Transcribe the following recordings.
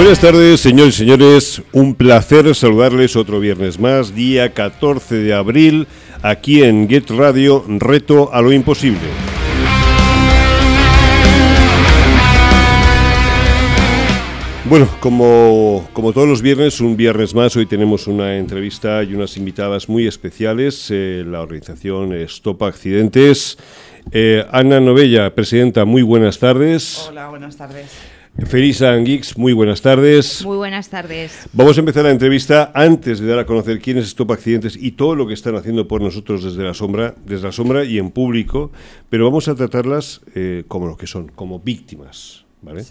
Buenas tardes, señores y señores. Un placer saludarles otro viernes más, día 14 de abril, aquí en Get Radio, Reto a lo Imposible. Bueno, como, como todos los viernes, un viernes más, hoy tenemos una entrevista y unas invitadas muy especiales. Eh, la organización Stop Accidentes. Eh, Ana Novella, presidenta, muy buenas tardes. Hola, buenas tardes. Felisa Anguix, muy buenas tardes. Muy buenas tardes. Vamos a empezar la entrevista antes de dar a conocer quién es Stop Accidentes y todo lo que están haciendo por nosotros desde la sombra, desde la sombra y en público, pero vamos a tratarlas eh, como lo que son, como víctimas. ¿vale?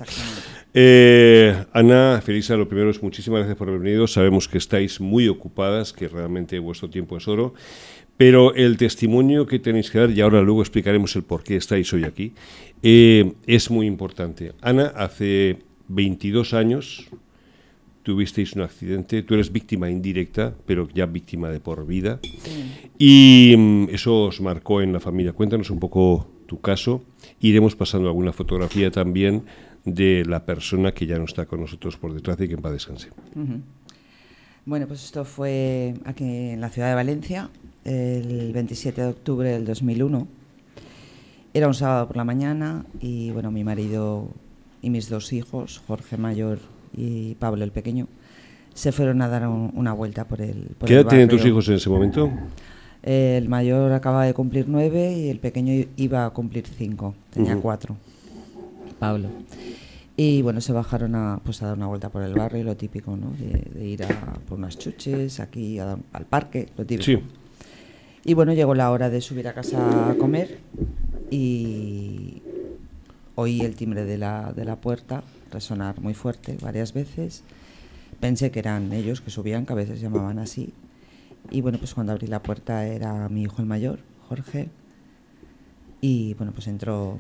Eh, Ana, Felisa, lo primero es muchísimas gracias por haber venido. Sabemos que estáis muy ocupadas, que realmente vuestro tiempo es oro. Pero el testimonio que tenéis que dar, y ahora luego explicaremos el por qué estáis hoy aquí, eh, es muy importante. Ana, hace 22 años tuvisteis un accidente, tú eres víctima indirecta, pero ya víctima de por vida, y mm, eso os marcó en la familia. Cuéntanos un poco tu caso. Iremos pasando alguna fotografía también de la persona que ya no está con nosotros por detrás y que en paz descanse. Bueno, pues esto fue aquí en la ciudad de Valencia, el 27 de octubre del 2001. Era un sábado por la mañana y bueno, mi marido y mis dos hijos, Jorge mayor y Pablo el pequeño, se fueron a dar un- una vuelta por el por ¿Qué el edad tienen tus barrio. hijos en ese momento? El mayor acaba de cumplir nueve y el pequeño iba a cumplir cinco, tenía Ujú. cuatro, Pablo. Y bueno, se bajaron a, pues, a dar una vuelta por el barrio, lo típico, ¿no? De, de ir a por unas chuches, aquí a dar- al parque, lo típico. Sí. Y bueno, llegó la hora de subir a casa a comer y oí el timbre de la, de la puerta resonar muy fuerte varias veces. Pensé que eran ellos que subían, que a veces llamaban así. Y bueno, pues cuando abrí la puerta era mi hijo el mayor, Jorge. Y bueno, pues entró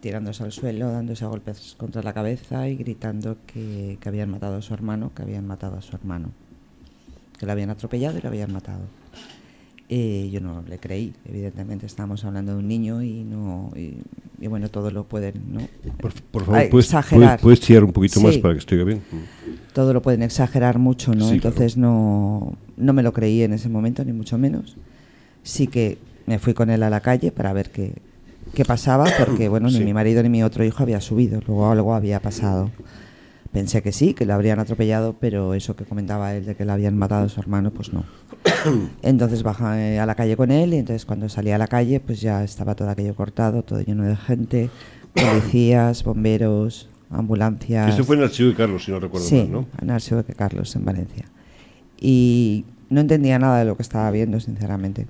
tirándose al suelo, dándose a golpes contra la cabeza y gritando que, que habían matado a su hermano, que habían matado a su hermano. Que lo habían atropellado y lo habían matado. Eh, yo no le creí, evidentemente estábamos hablando de un niño y no y, y bueno, todo lo pueden, ¿no? Por, por favor, Ay, ¿puedes, exagerar. puedes- un poquito más para que estoy bien? todo lo pueden exagerar mucho, ¿no? Sí, Entonces no, no me lo creí en ese momento, ni mucho menos. Sí que me fui con él a la calle para ver qué, qué pasaba, porque bueno, Sí. ni mi marido ni mi otro hijo había subido, luego algo había pasado. Pensé que sí, que lo habrían atropellado, pero eso que comentaba él de que le habían matado a su hermano, pues no. Entonces bajé a la calle con él y entonces cuando salí a la calle pues ya estaba todo aquello cortado, todo lleno de gente, policías, bomberos, ambulancias. Esto fue en archivo de Carlos, si no recuerdo Sí, mal, ¿no? en Archivo de Carlos, en Valencia. Y no entendía nada de lo que estaba viendo, sinceramente.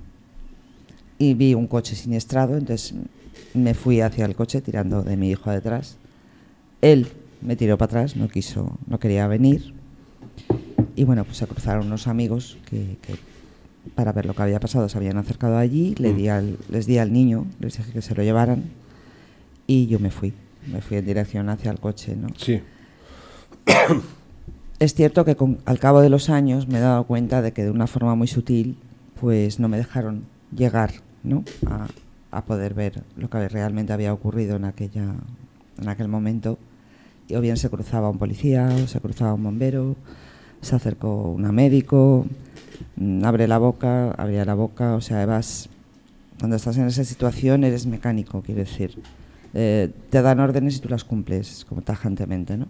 Y vi un coche siniestrado, entonces me fui hacia el coche tirando de mi hijo detrás. Él me tiró para atrás, no quiso, no quería venir. Y bueno, pues se cruzaron unos amigos que, que para ver lo que había pasado se habían acercado allí, le di al- les di al niño, les dije que se lo llevaran y yo me fui. Me fui en dirección hacia el coche, ¿no? Sí. Es cierto que con- al cabo de los años me he dado cuenta de que de una forma muy sutil, pues no me dejaron llegar ¿no? a, a poder ver lo que realmente había ocurrido en, aquella, en aquel momento. O bien se cruzaba un policía, o se cruzaba un bombero, se acercó una médico, mm, abre la boca, abría la boca, o sea, vas, cuando estás en esa situación eres mecánico, quiero decir. Eh, te dan órdenes y tú las cumples como tajantemente, ¿no?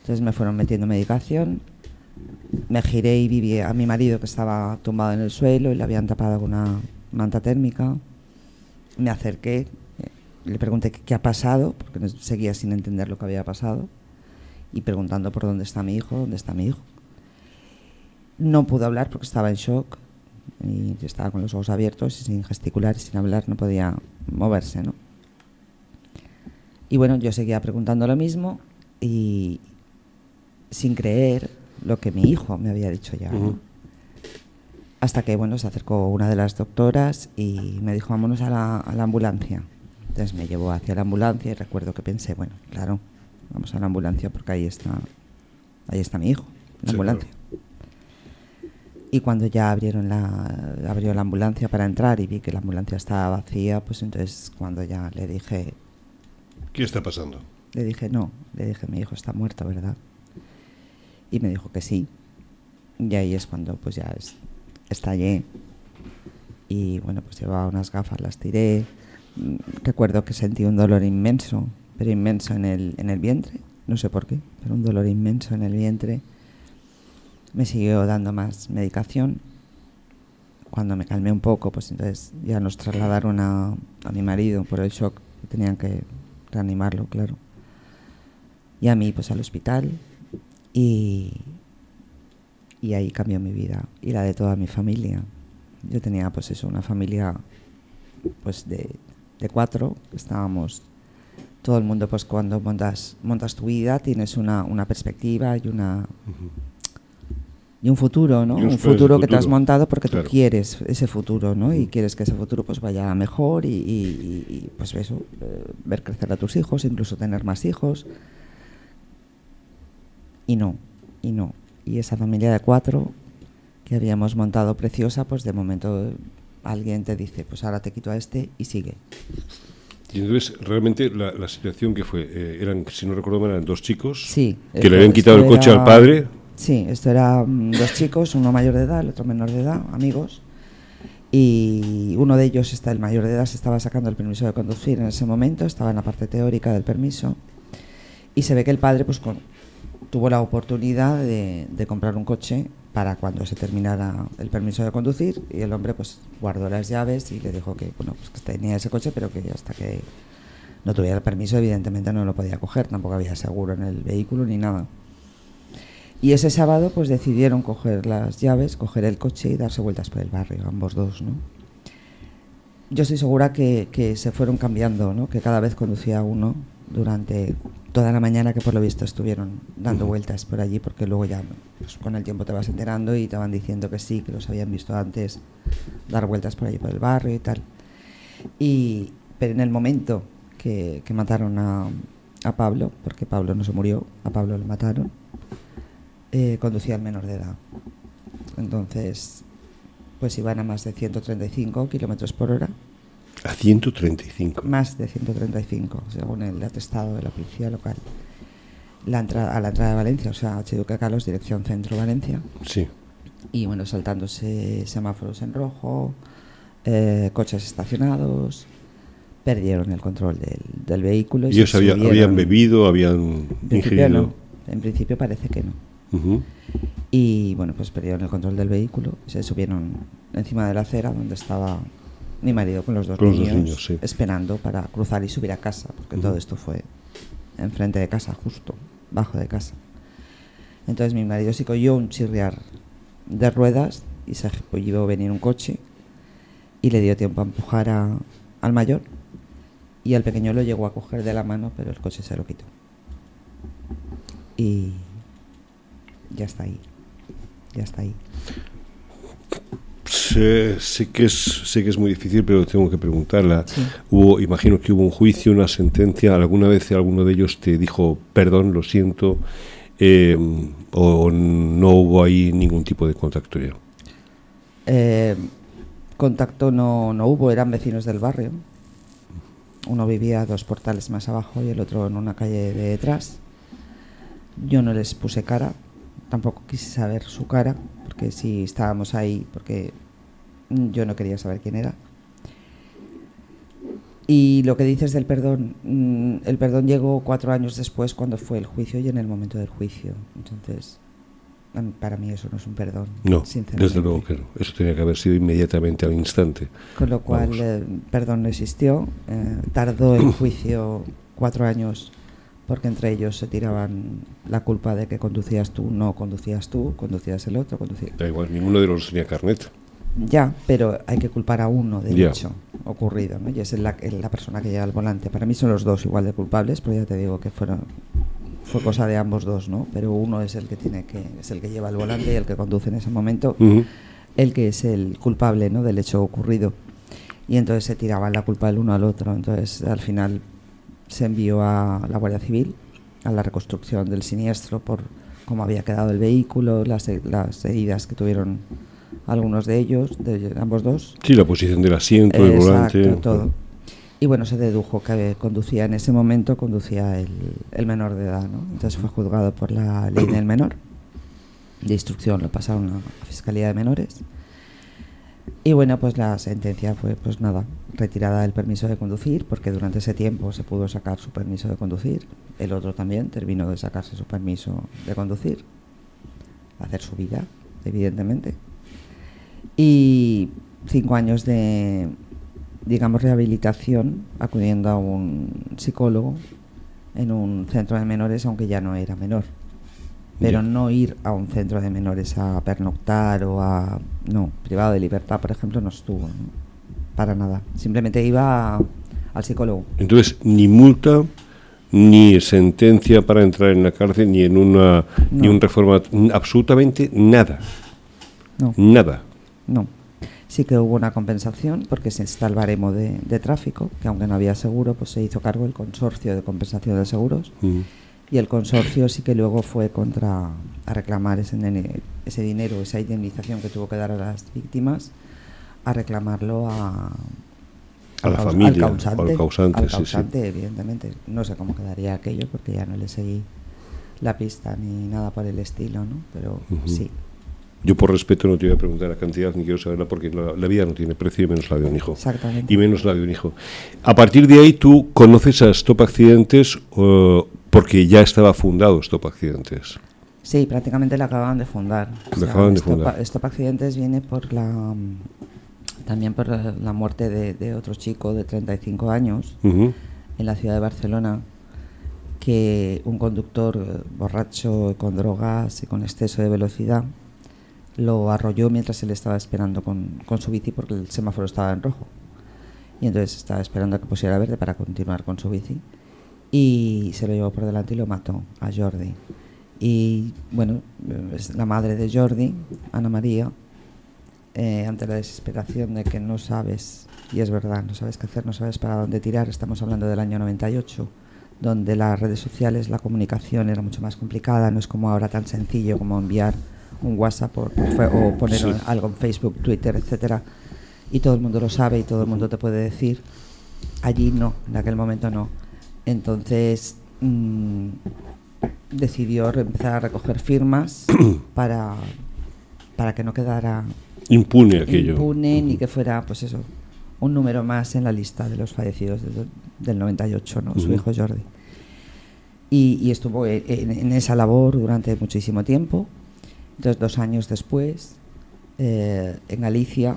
Entonces me fueron metiendo medicación, me giré y vi a mi marido que estaba tumbado en el suelo y le habían tapado con una manta térmica. Me acerqué, le pregunté qué, ha pasado, porque seguía sin entender lo que había pasado, y preguntando por dónde está mi hijo, dónde está mi hijo. No pudo hablar porque estaba en shock y estaba con los ojos abiertos y sin gesticular sin hablar, no podía moverse, ¿no? Y bueno, yo seguía preguntando lo mismo y sin creer lo que mi hijo me había dicho ya. Hasta que, bueno, se acercó una de las doctoras y me dijo, vámonos a la, a la ambulancia. Entonces me llevó hacia la ambulancia y recuerdo que pensé, bueno, claro, vamos a la ambulancia porque ahí está, ahí está mi hijo, la Sí, ambulancia. Y cuando ya abrieron la, abrió la ambulancia para entrar y vi que la ambulancia estaba vacía, pues entonces cuando ya le dije, ¿Qué está pasando? Le dije, no. Le dije, mi hijo está muerto, ¿verdad? Y me dijo que sí. Y ahí es cuando pues ya es, estallé. Y bueno, pues llevaba unas gafas, las tiré. Recuerdo que sentí un dolor inmenso, pero inmenso en el, en el vientre. No sé por qué, pero un dolor inmenso en el vientre. Me siguió dando más medicación. Cuando me calmé un poco, pues entonces ya nos trasladaron a, a mi marido por el shock. Tenían que reanimarlo, claro. Y a mí, pues al hospital. Y, y ahí cambió mi vida y la de toda mi familia. Yo tenía, pues eso, una familia pues de, de cuatro. Estábamos todo el mundo, pues cuando montas, montas tu vida, tienes una, una perspectiva y una y un futuro, ¿no? Un Un futuro, futuro que te has montado porque Claro. tú quieres ese futuro, ¿no? Y quieres que ese futuro pues vaya mejor y, y- y- y, pues eso, eh, ver crecer a tus hijos, incluso tener más hijos. Y no, y no. Y esa familia de cuatro que habíamos montado preciosa, pues de momento alguien te dice, pues ahora te quito a este y sigue. Y entonces, realmente, la, la situación que fue, eh, eran, si no recuerdo mal, eran dos chicos Sí. que esto- le habían quitado el coche era- al padre. Sí, esto era mm, dos chicos, uno mayor de edad, el otro menor de edad, amigos. Y uno de ellos, está el mayor de edad, se estaba sacando el permiso de conducir en ese momento, estaba en la parte teórica del permiso. Y se ve que el padre pues, con- tuvo la oportunidad de, de comprar un coche para cuando se terminara el permiso de conducir. Y el hombre pues guardó las llaves y le dijo que, bueno, pues, que tenía ese coche, pero que hasta que no tuviera el permiso, evidentemente no lo podía coger, tampoco había seguro en el vehículo ni nada. Y ese sábado pues decidieron coger las llaves, coger el coche y darse vueltas por el barrio, ambos dos, ¿no? Yo estoy segura que, que se fueron cambiando, ¿no? Que cada vez conducía uno durante toda la mañana que por lo visto estuvieron dando vueltas por allí porque luego ya pues, con el tiempo te vas enterando y te van diciendo que sí, que los habían visto antes dar vueltas por allí por el barrio y tal. Y, pero en el momento que, que mataron a, a Pablo, porque Pablo no se murió, a Pablo lo mataron, eh, conducía al menor de edad. Entonces, pues iban a más de 135 kilómetros por hora, A 135. más de 135, según el atestado de la policía local. La entrada, a la entrada de Valencia, o sea, Archiduque Carlos, dirección centro Valencia. Sí. y bueno, saltándose semáforos en rojo, eh, coches estacionados, perdieron el control del, del vehículo. ¿Y ellos había- habían bebido, habían En ingerido? no, en principio parece que no. Y bueno, pues perdieron el control del vehículo, se subieron encima de la acera donde estaba mi marido con los dos Con los dos niños, sí. esperando para cruzar y subir a casa, porque todo esto fue enfrente de casa, justo, bajo de casa. Entonces mi marido sí oyó un chirriar de ruedas y se oyó venir un coche y le dio tiempo a empujar a- al mayor y al pequeño lo llegó a coger de la mano, pero el coche se lo quitó. Y ya está ahí. Ya está ahí. Sé, sé que es, sé que es muy difícil, pero tengo que preguntarla. Sí. Hubo, imagino que hubo un juicio, una sentencia. ¿Alguna vez alguno de ellos te dijo, perdón, lo siento? eh, ¿O no hubo ahí ningún tipo de contacto ya? Eh, contacto no, no hubo, eran vecinos del barrio. Uno vivía dos portales más abajo y el otro en una calle de detrás. Yo no les puse cara, tampoco quise saber su cara, porque si estábamos ahí, porque yo no quería saber quién era. Y lo que dices del perdón, mm, el perdón llegó cuatro años después cuando fue el juicio y en el momento del juicio. Entonces, para mí eso no es un perdón. No, desde luego que no. Eso tenía que haber sido inmediatamente al instante. Con lo cual, eh, perdón no existió. eh, tardó el juicio cuatro años porque entre ellos se tiraban la culpa de que conducías tú, no conducías tú, conducías el otro, conducía. Da igual, ninguno de los tenía carnet. Ya, pero hay que culpar a uno del hecho ocurrido, ¿no? Y es la, la persona que lleva al volante. Para mí son los dos igual de culpables, pero ya te digo que fueron fue cosa de ambos dos, ¿no? Pero uno es el que tiene que es el que lleva el volante y el que conduce en ese momento el que es el culpable ¿no? del hecho ocurrido. Y entonces se tiraban la culpa del uno al otro. Entonces al final se envió a la Guardia Civil a la reconstrucción del siniestro por cómo había quedado el vehículo, las, las heridas que tuvieron algunos de ellos, de ambos dos. Sí, la posición del asiento, el Exacto, volante. todo. y bueno, se dedujo que conducía en ese momento, conducía el, el menor de edad, ¿no? Entonces fue juzgado por la ley del menor. De instrucción lo pasaron a la Fiscalía de Menores. Y bueno, pues la sentencia fue, pues nada, retirada del permiso de conducir, porque durante ese tiempo se pudo sacar su permiso de conducir. El otro también terminó de sacarse su permiso de conducir, hacer su vida, evidentemente. Y cinco años de, digamos, rehabilitación, acudiendo a un psicólogo en un centro de menores, aunque ya no era menor. Pero no ir a un centro de menores a pernoctar o a... No, privado de libertad, por ejemplo, no estuvo, ¿no? para nada. Simplemente iba a- al psicólogo. Entonces, ni multa, ni sentencia para entrar en la cárcel, ni en una ni un reforma, absolutamente nada, No, nada. No. Sí que hubo una compensación porque se está el baremo de, de tráfico, que aunque no había seguro, pues se hizo cargo el consorcio de compensación de seguros. Mm. Y el consorcio sí que luego fue contra a reclamar ese, ese dinero, esa indemnización que tuvo que dar a las víctimas, a reclamarlo a, A la familia, al causante, al causante, al sí, sí. causante, evidentemente. No sé cómo quedaría aquello porque ya no le seguí la pista ni nada por el estilo, ¿no? Pero sí. Yo por respeto no te voy a preguntar la cantidad ni quiero saberla porque la, la vida no tiene precio y menos la de un hijo. Exactamente. Y menos la de un hijo. A partir de ahí tú conoces a Stop Accidentes eh, porque ya estaba fundado Stop Accidentes. Sí, prácticamente la acababan de fundar. La acababan de Stop- fundar. Stop Accidentes viene por la mm, también por la muerte de, de otro chico de 35 años Ujú. en la ciudad de Barcelona que un conductor eh, borracho con drogas y con exceso de velocidad lo arrolló mientras él estaba esperando con, con su bici porque el semáforo estaba en rojo. Y entonces estaba esperando a que pusiera verde para continuar con su bici. Y se lo llevó por delante y lo mató a Jordi. Y bueno, es la madre de Jordi, Ana María, eh, ante la desesperación de que no sabes, y es verdad, no sabes qué hacer, no sabes para dónde tirar, estamos hablando del año 98, donde las redes sociales, la comunicación era mucho más complicada, no es como ahora tan sencillo como enviar un WhatsApp o, o poner Sí. algo en Facebook, Twitter, etcétera, y todo el mundo lo sabe y todo el mundo te puede decir. Allí no, en aquel momento no. Entonces mm, decidió empezar a recoger firmas para, para que no quedara Impune aquello. impune ni que fuera, pues eso, un número más en la lista de los fallecidos de- del 98, ¿no? Su Ujú. hijo Jordi. Y, y estuvo en esa labor durante muchísimo tiempo. Entonces, dos años después, eh, en Galicia,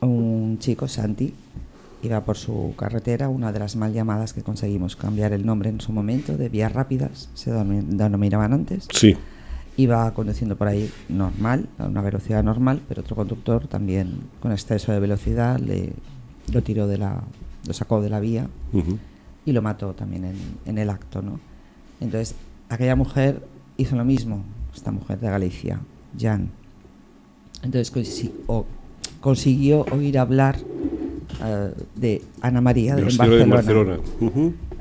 un chico, Santi, iba por su carretera, una de las mal llamadas que conseguimos cambiar el nombre en su momento, de vías rápidas, se denom- denominaban antes Sí. iba conduciendo por ahí normal, a una velocidad normal, pero otro conductor también con exceso de velocidad le lo tiró de la, lo sacó de la vía Ujú. y lo mató también en, en el acto, ¿no? Entonces aquella mujer hizo lo mismo, esta mujer de Galicia, Jan. Entonces consi- o- consiguió oír hablar eh, de Ana María De en la de Barcelona.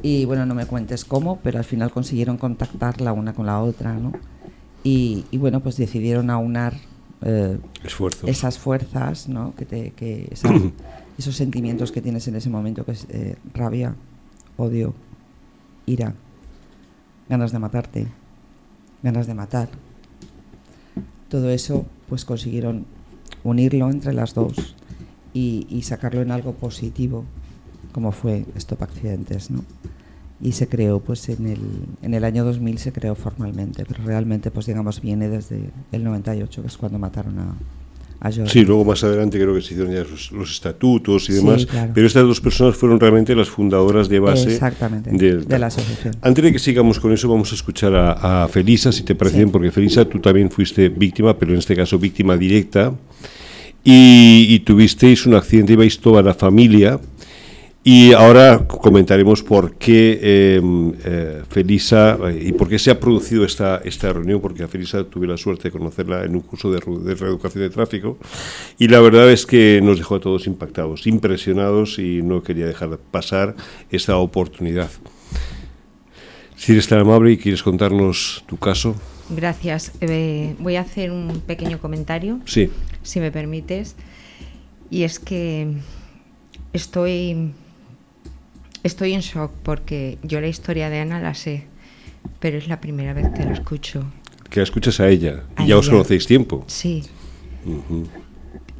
Y bueno, no me cuentes cómo, pero al final consiguieron contactarla una con la otra, ¿no? Y, y bueno, pues decidieron aunar eh, esas fuerzas, ¿no? Que te, que esa- esos sentimientos que tienes en ese momento, que es eh, rabia, odio, ira, ganas de matarte, ganas de matar. Todo eso, pues consiguieron unirlo entre las dos y, y sacarlo en algo positivo, como fue Stop Accidentes, ¿no? Y se creó, pues en el, en el año 2000 se creó formalmente, pero realmente, pues digamos, viene desde el 98, que es cuando mataron a, a Jordi. Sí, luego más adelante creo que se hicieron ya los, los estatutos y Sí, demás, claro. pero estas dos personas fueron realmente las fundadoras de base Exactamente, del- de la asociación. Antes de que sigamos con eso, vamos a escuchar a, a Felisa, si te parece Sí. bien, porque Felisa, tú también fuiste víctima, pero en este caso víctima directa, y, y tuvisteis un accidente, ibais toda la familia, y ahora comentaremos por qué eh, eh, Felisa eh, y por qué se ha producido esta, esta reunión, porque a Felisa tuve la suerte de conocerla en un curso de reeducación de tráfico y la verdad es que nos dejó a todos impactados, impresionados y no quería dejar pasar esta oportunidad. Si eres tan amable y quieres contarnos tu caso, Gracias. Eh, voy a hacer un pequeño comentario, sí. si me permites. Y es que estoy Estoy en shock porque yo la historia de Ana la sé, pero es la primera vez que la escucho. Que la escuchas a ella. A y ya os conocéis tiempo. Sí.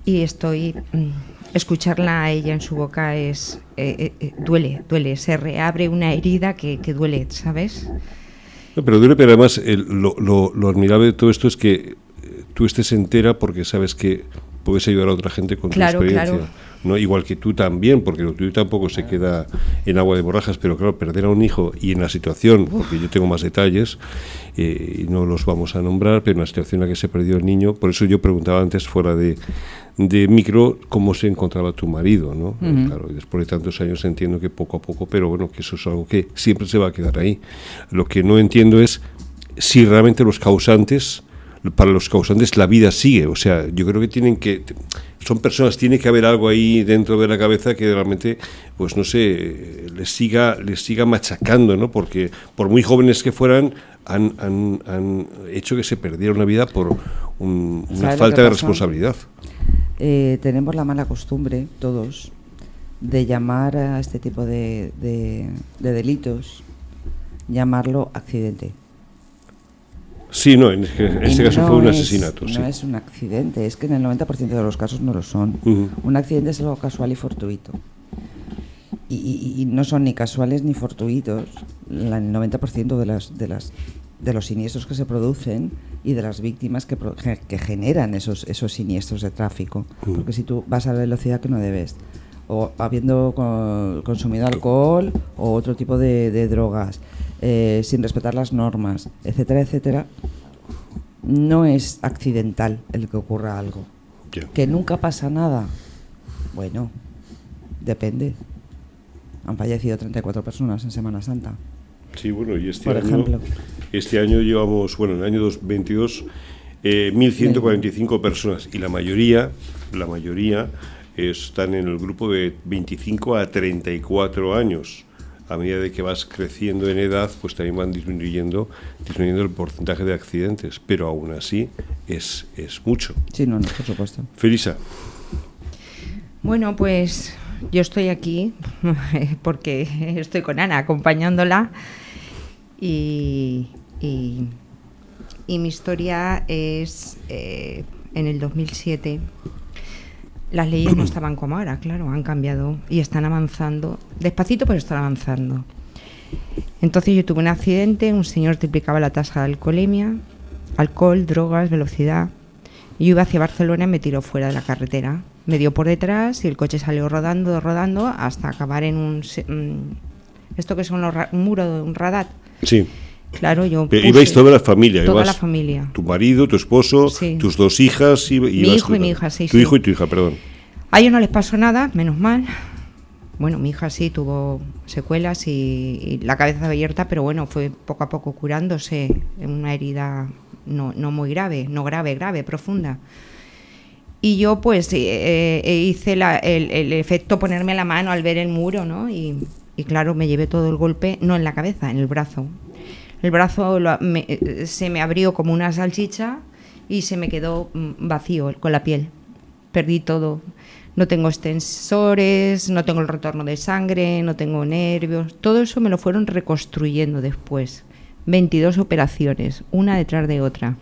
Y estoy. mm, escucharla a ella en su boca es. eh, eh, eh, duele, duele. Se reabre una herida que, que duele, ¿sabes? No, pero duele, pero además el- lo, lo- lo admirable de todo esto es que eh, tú estés entera porque sabes que puedes ayudar a otra gente con Claro, tu experiencia. claro. ¿No? Igual que tú también, porque lo tuyo tampoco se queda en agua de borrajas, pero claro, perder a un hijo y en la situación, porque yo tengo más detalles eh, y no los vamos a nombrar, pero en la situación en la que se perdió el niño, por eso yo preguntaba antes fuera de, de micro cómo se encontraba tu marido, ¿no? Eh, Claro, y después de tantos años entiendo que poco a poco, pero bueno, que eso es algo que siempre se va a quedar ahí. Lo que no entiendo es si realmente los causantes, para los causantes la vida sigue, o sea, yo creo que tienen que, son personas, tiene que haber algo ahí dentro de la cabeza que realmente, pues no sé, les siga, les siga machacando, ¿no? Porque por muy jóvenes que fueran, han, han, han hecho que se perdiera una vida por un- una ¿Sabes lo falta de responsabilidad. Eh, tenemos la mala costumbre, todos, de llamar a este tipo de, de- de delitos, llamarlo accidente. Sí, no, en este, este caso no fue un es- asesinato, sí. No es un accidente, es que en el 90% de los casos no lo son. Un accidente es algo casual y fortuito. Y, y- y no son ni casuales ni fortuitos la- el 90% de, las, de, las, de los siniestros que se producen y de las víctimas que, pro- que generan esos, esos siniestros de tráfico. Porque si tú vas a la velocidad que no debes, o habiendo co- consumido alcohol o otro tipo de, de drogas, eh, sin respetar las normas, etcétera, etcétera, no es accidental el que ocurra algo. Que nunca pasa nada. Bueno, depende. Han fallecido 34 personas en Semana Santa. Sí, bueno, y este Por año, ejemplo. este año llevamos, bueno, en el año 2022, eh, 1.145 personas y la mayoría, la mayoría están en el grupo de 25 a 34 años. A medida de que vas creciendo en edad, pues también van disminuyendo, disminuyendo el porcentaje de accidentes, pero aún así es, es mucho. Sí, no, no, por supuesto. Felisa, Bueno, pues yo estoy aquí porque estoy con Ana acompañándola y, y- y mi historia es eh, en el 2007. Las leyes no estaban como ahora, claro, han cambiado y están avanzando, despacito pero están avanzando. Entonces yo tuve un accidente, un señor triplicaba la tasa de alcoholemia, alcohol, drogas, velocidad. Yo iba hacia Barcelona y me tiró fuera de la carretera. Me dio por detrás y el coche salió rodando, rodando hasta acabar en un... mm, esto que son los ra- un muro, un radat. sí. Claro, yo puse ibais toda la familia, Toda la familia. Tu marido, tu esposo, Sí. tus dos hijas y, Mi hijo y mi hija, sí, Tu sí. hijo y tu hija, perdón. A ellos no les pasó nada, menos mal. Bueno, mi hija sí tuvo secuelas y, y la cabeza abierta, pero bueno, fue poco a poco curándose en una herida no, no muy grave, no grave, grave, profunda. Y yo pues eh, eh, hice la- el, el efecto ponerme la mano al ver el muro, ¿no? Y, y claro, me llevé todo el golpe, no en la cabeza, en el brazo. El brazo lo- me- eh, se me abrió como una salchicha y se me quedó mm, vacío con la piel. Perdí todo. No tengo extensores, no tengo el retorno de sangre, no tengo nervios. Todo eso me lo fueron reconstruyendo después. 22 operaciones, una detrás de otra.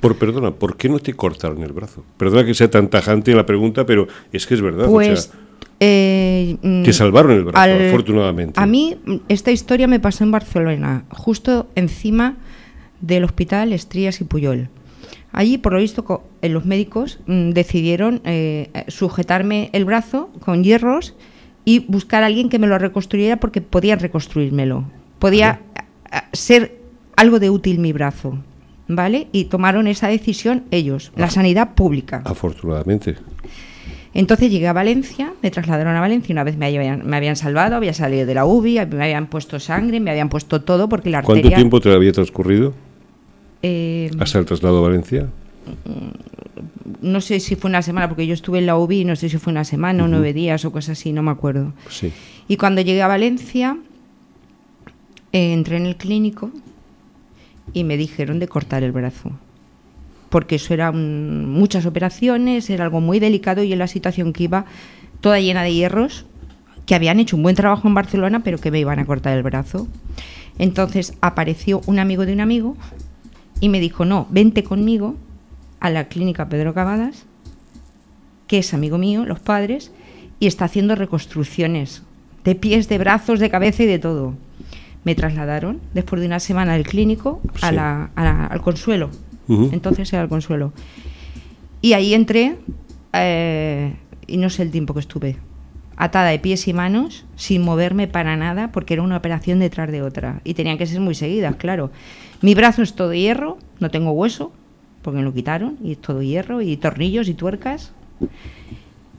Por perdona, ¿por qué no te cortaron el brazo? Perdona que sea tan tajante la pregunta, pero es que es verdad. o Pues sea, eh, mm, te salvaron el brazo, al- afortunadamente. A mí esta historia me pasó en Barcelona, justo encima del hospital Estrías y Puyol. Allí, por lo visto, eh, los médicos mm, decidieron eh, eh, sujetarme el brazo con hierros y buscar a alguien que me lo reconstruyera porque podían reconstruírmelo. Podía ser algo de útil mi brazo, ¿vale? Y tomaron esa decisión ellos, la sanidad pública. Afortunadamente. Entonces llegué a Valencia, me trasladaron a Valencia, una vez me habían, me habían salvado, había salido de la UBI, me habían puesto sangre, me habían puesto todo porque la arteria... ¿Cuánto tiempo te había transcurrido eh, hasta el traslado a Valencia? no sé si fue una semana, porque yo estuve en la UBI, no sé si fue una semana o nueve días o cosas así, no me acuerdo. Sí. Y cuando llegué a Valencia, eh, entré en el clínico y me dijeron de cortar el brazo. Porque eso eran muchas operaciones, era algo muy delicado y en la situación que iba, toda llena de hierros, que habían hecho un buen trabajo en Barcelona, pero que me iban a cortar el brazo. Entonces apareció un amigo de un amigo y me dijo, no, vente conmigo a la clínica Pedro Cavadas, que es amigo mío, los padres, y está haciendo reconstrucciones de pies, de brazos, de cabeza y de todo. Me trasladaron después de una semana del clínico a Sí. la- a la- al Consuelo. Entonces era el Consuelo. Y ahí entré eh, y no sé el tiempo que estuve. Atada de pies y manos, sin moverme para nada, porque era una operación detrás de otra. Y tenían que ser muy seguidas, claro. Mi brazo es todo hierro, no tengo hueso, porque me lo quitaron, y es todo hierro, y tornillos y tuercas.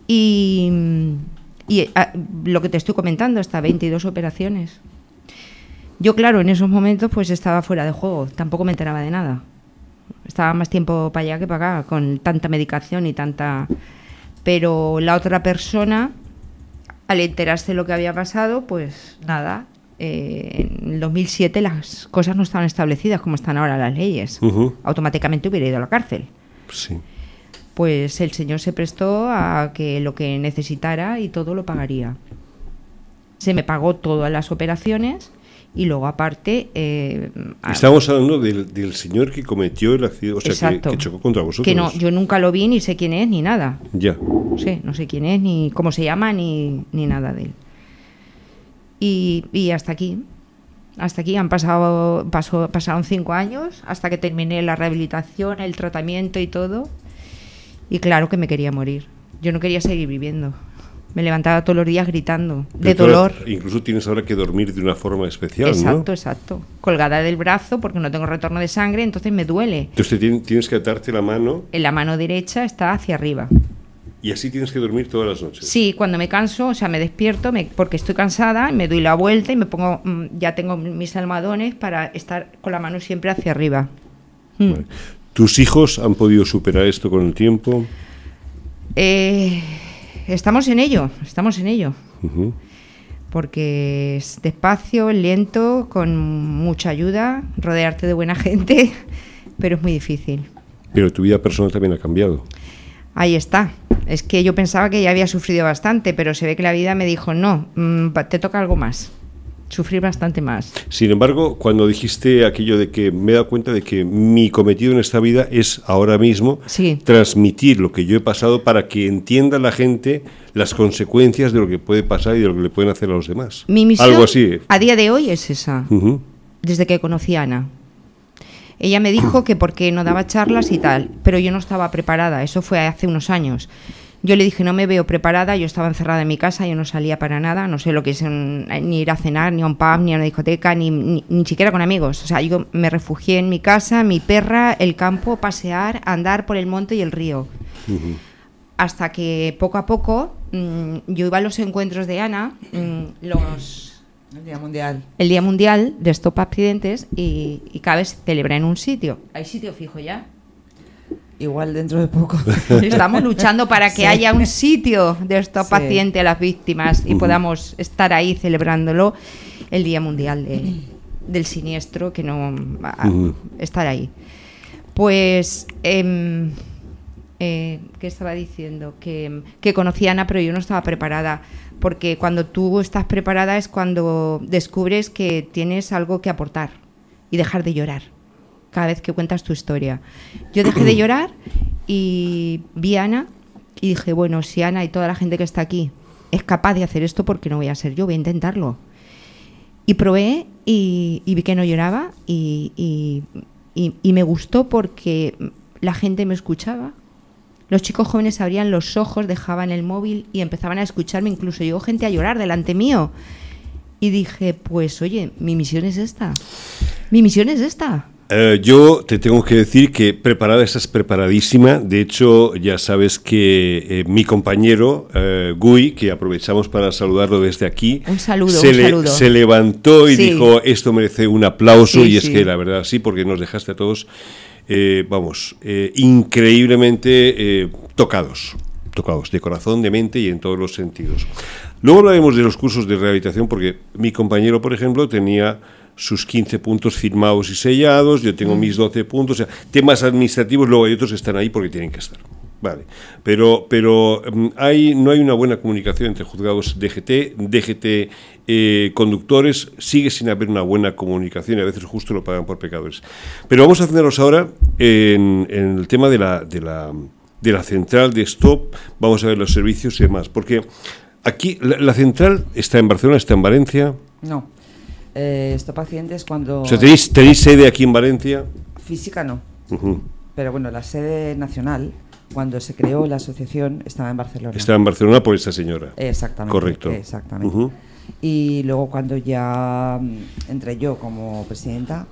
Y, y, ah, lo que te estoy comentando, hasta 22 operaciones. Yo, claro, en esos momentos pues estaba fuera de juego, tampoco me enteraba de nada. Estaba más tiempo para allá que para acá, con tanta medicación y tanta... Pero la otra persona, al enterarse de lo que había pasado, pues nada, eh, en el 2007 las cosas no estaban establecidas como están ahora las leyes. Automáticamente hubiera ido a la cárcel. Sí. Pues el señor se prestó a que lo que necesitara y todo lo pagaría. Se me pagó todas las operaciones y luego aparte... eh, Estamos hablando del, del señor que cometió el accidente, o sea, que chocó contra vosotros. que no, yo nunca lo vi ni sé quién es ni nada. Ya. No sé, no sé quién es, ni cómo se llama, ni, ni nada de él. Y, y hasta aquí. Hasta aquí han pasado, pasó- pasaron cinco años hasta que terminé la rehabilitación, el tratamiento y todo. Y claro que me quería morir. Yo no quería seguir viviendo. Me levantaba todos los días gritando, de ahora- dolor. incluso tienes ahora que dormir de una forma especial, Exacto, ¿no? exacto. Colgada del brazo porque no tengo retorno de sangre, entonces me duele. Entonces tienes que atarte la mano En la mano derecha está hacia arriba. y así tienes que dormir todas las noches. Sí, cuando me canso, o sea, me despierto me- porque estoy cansada, me doy la vuelta y me pongo, mm, ya tengo mis almohadones para estar con la mano siempre hacia arriba. Mm. Vale. ¿Tus hijos han podido superar esto con el tiempo? Eh, estamos en ello, estamos en ello, porque es despacio, lento, con mucha ayuda, rodearte de buena gente, pero es muy difícil. Pero tu vida personal también ha cambiado. Ahí está. Es que yo pensaba que ya había sufrido bastante, pero se ve que la vida me dijo, no, mm, te toca algo más, sufrir bastante más. Sin embargo, cuando dijiste aquello de que me he dado cuenta de que mi cometido en esta vida es ahora mismo Sí. transmitir lo que yo he pasado para que entienda la gente las consecuencias de lo que puede pasar y de lo que le pueden hacer a los demás. Mi misión Algo así. ¿eh? a día de hoy es esa, desde que conocí a Ana. Ella me dijo que porque no daba charlas y tal, pero yo no estaba preparada, eso fue hace unos años. Yo le dije, no me veo preparada, yo estaba encerrada en mi casa, yo no salía para nada, no sé lo que es un- ni ir a cenar, ni a un pub, ni a una discoteca, ni, ni, ni siquiera con amigos. O sea, yo me refugié en mi casa, mi perra, el campo, pasear, andar por el monte y el río. Hasta que poco a poco mm, yo iba a los encuentros de Ana, mm, los El Día Mundial. el Día Mundial de Stop Accidentes y, y cada vez se celebra en un sitio. ¿Hay sitio fijo ya? Igual dentro de poco. Estamos luchando para que Sí. haya un sitio de Stop Sí. Accidente a las víctimas y podamos estar ahí celebrándolo el Día Mundial de- del Siniestro, que no... a- estar ahí. Pues... em, eh, ¿Qué estaba diciendo? Que, que conocí a Ana, pero yo no estaba preparada. Porque cuando tú estás preparada es cuando descubres que tienes algo que aportar y dejar de llorar cada vez que cuentas tu historia. Yo dejé de llorar y vi a Ana y dije, bueno, si Ana y toda la gente que está aquí es capaz de hacer esto, ¿por qué no voy a ser yo? Voy a intentarlo. Y probé y, y vi que no lloraba y- y me gustó porque la gente me escuchaba. Los chicos jóvenes abrían los ojos, dejaban el móvil y empezaban a escucharme. Incluso llegó gente a llorar delante mío. Y dije, pues oye, mi misión es esta. Mi misión es esta. Eh, yo te tengo que decir que preparada estás preparadísima. De hecho, ya sabes que eh, mi compañero eh, Gui, que aprovechamos para saludarlo desde aquí, Un saludo, se, un le- saludo. se levantó y Sí. dijo esto merece un aplauso Sí, y es sí. que la verdad sí, porque nos dejaste a todos, eh, vamos, increíblemente tocados. Tocados de corazón, de mente y en todos los sentidos. Luego hablaremos de los cursos de rehabilitación, porque mi compañero, por ejemplo, tenía sus 15 puntos firmados y sellados, yo tengo mis 12 puntos, o sea, temas administrativos, luego hay otros que están ahí porque tienen que estar. Vale, pero, pero mm, hay, no hay una buena comunicación entre juzgados DGT, DGT eh, conductores, sigue sin haber una buena comunicación y a veces justo lo pagan por pecadores. Pero vamos a centrarnos ahora en, en el tema de la, de, la, de la central de stop, vamos a ver los servicios y demás, porque aquí la, la central está en Barcelona, está en Valencia. No. Eh, Stop Pacientes cuando... O sea, ¿tenéis, tenéis sede aquí en Valencia? Física no. Pero bueno, la sede nacional, cuando se creó la asociación, estaba en Barcelona. Está en Barcelona por esta señora. Exactamente. Correcto. Exactamente. Y luego cuando ya mm, entré yo como presidenta,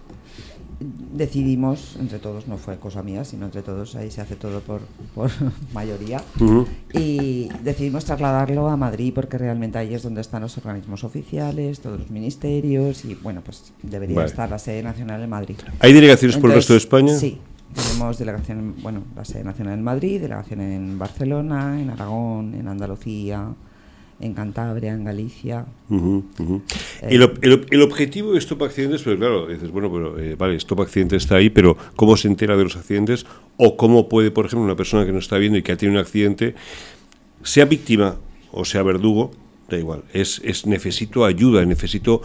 decidimos, entre todos, no fue cosa mía, sino entre todos, ahí se hace todo por, por mayoría, y decidimos trasladarlo a Madrid porque realmente ahí es donde están los organismos oficiales, todos los ministerios, y bueno, pues debería Vale. estar la sede nacional en Madrid. ¿Hay delegaciones por el resto de España? Sí, tenemos delegación, bueno, la sede nacional en Madrid, delegación en Barcelona, en Aragón, en Andalucía, en Cantabria, en Galicia. Ujú. Eh, El, ob- el ob- el objetivo de Stop Accidentes, pues claro, dices, bueno, pero eh, vale, Stop Accidentes está ahí, pero ¿cómo se entera de los accidentes? O cómo puede, por ejemplo, una persona que no está viendo y que ha tenido un accidente, sea víctima o sea verdugo, da igual, es, es necesito ayuda, necesito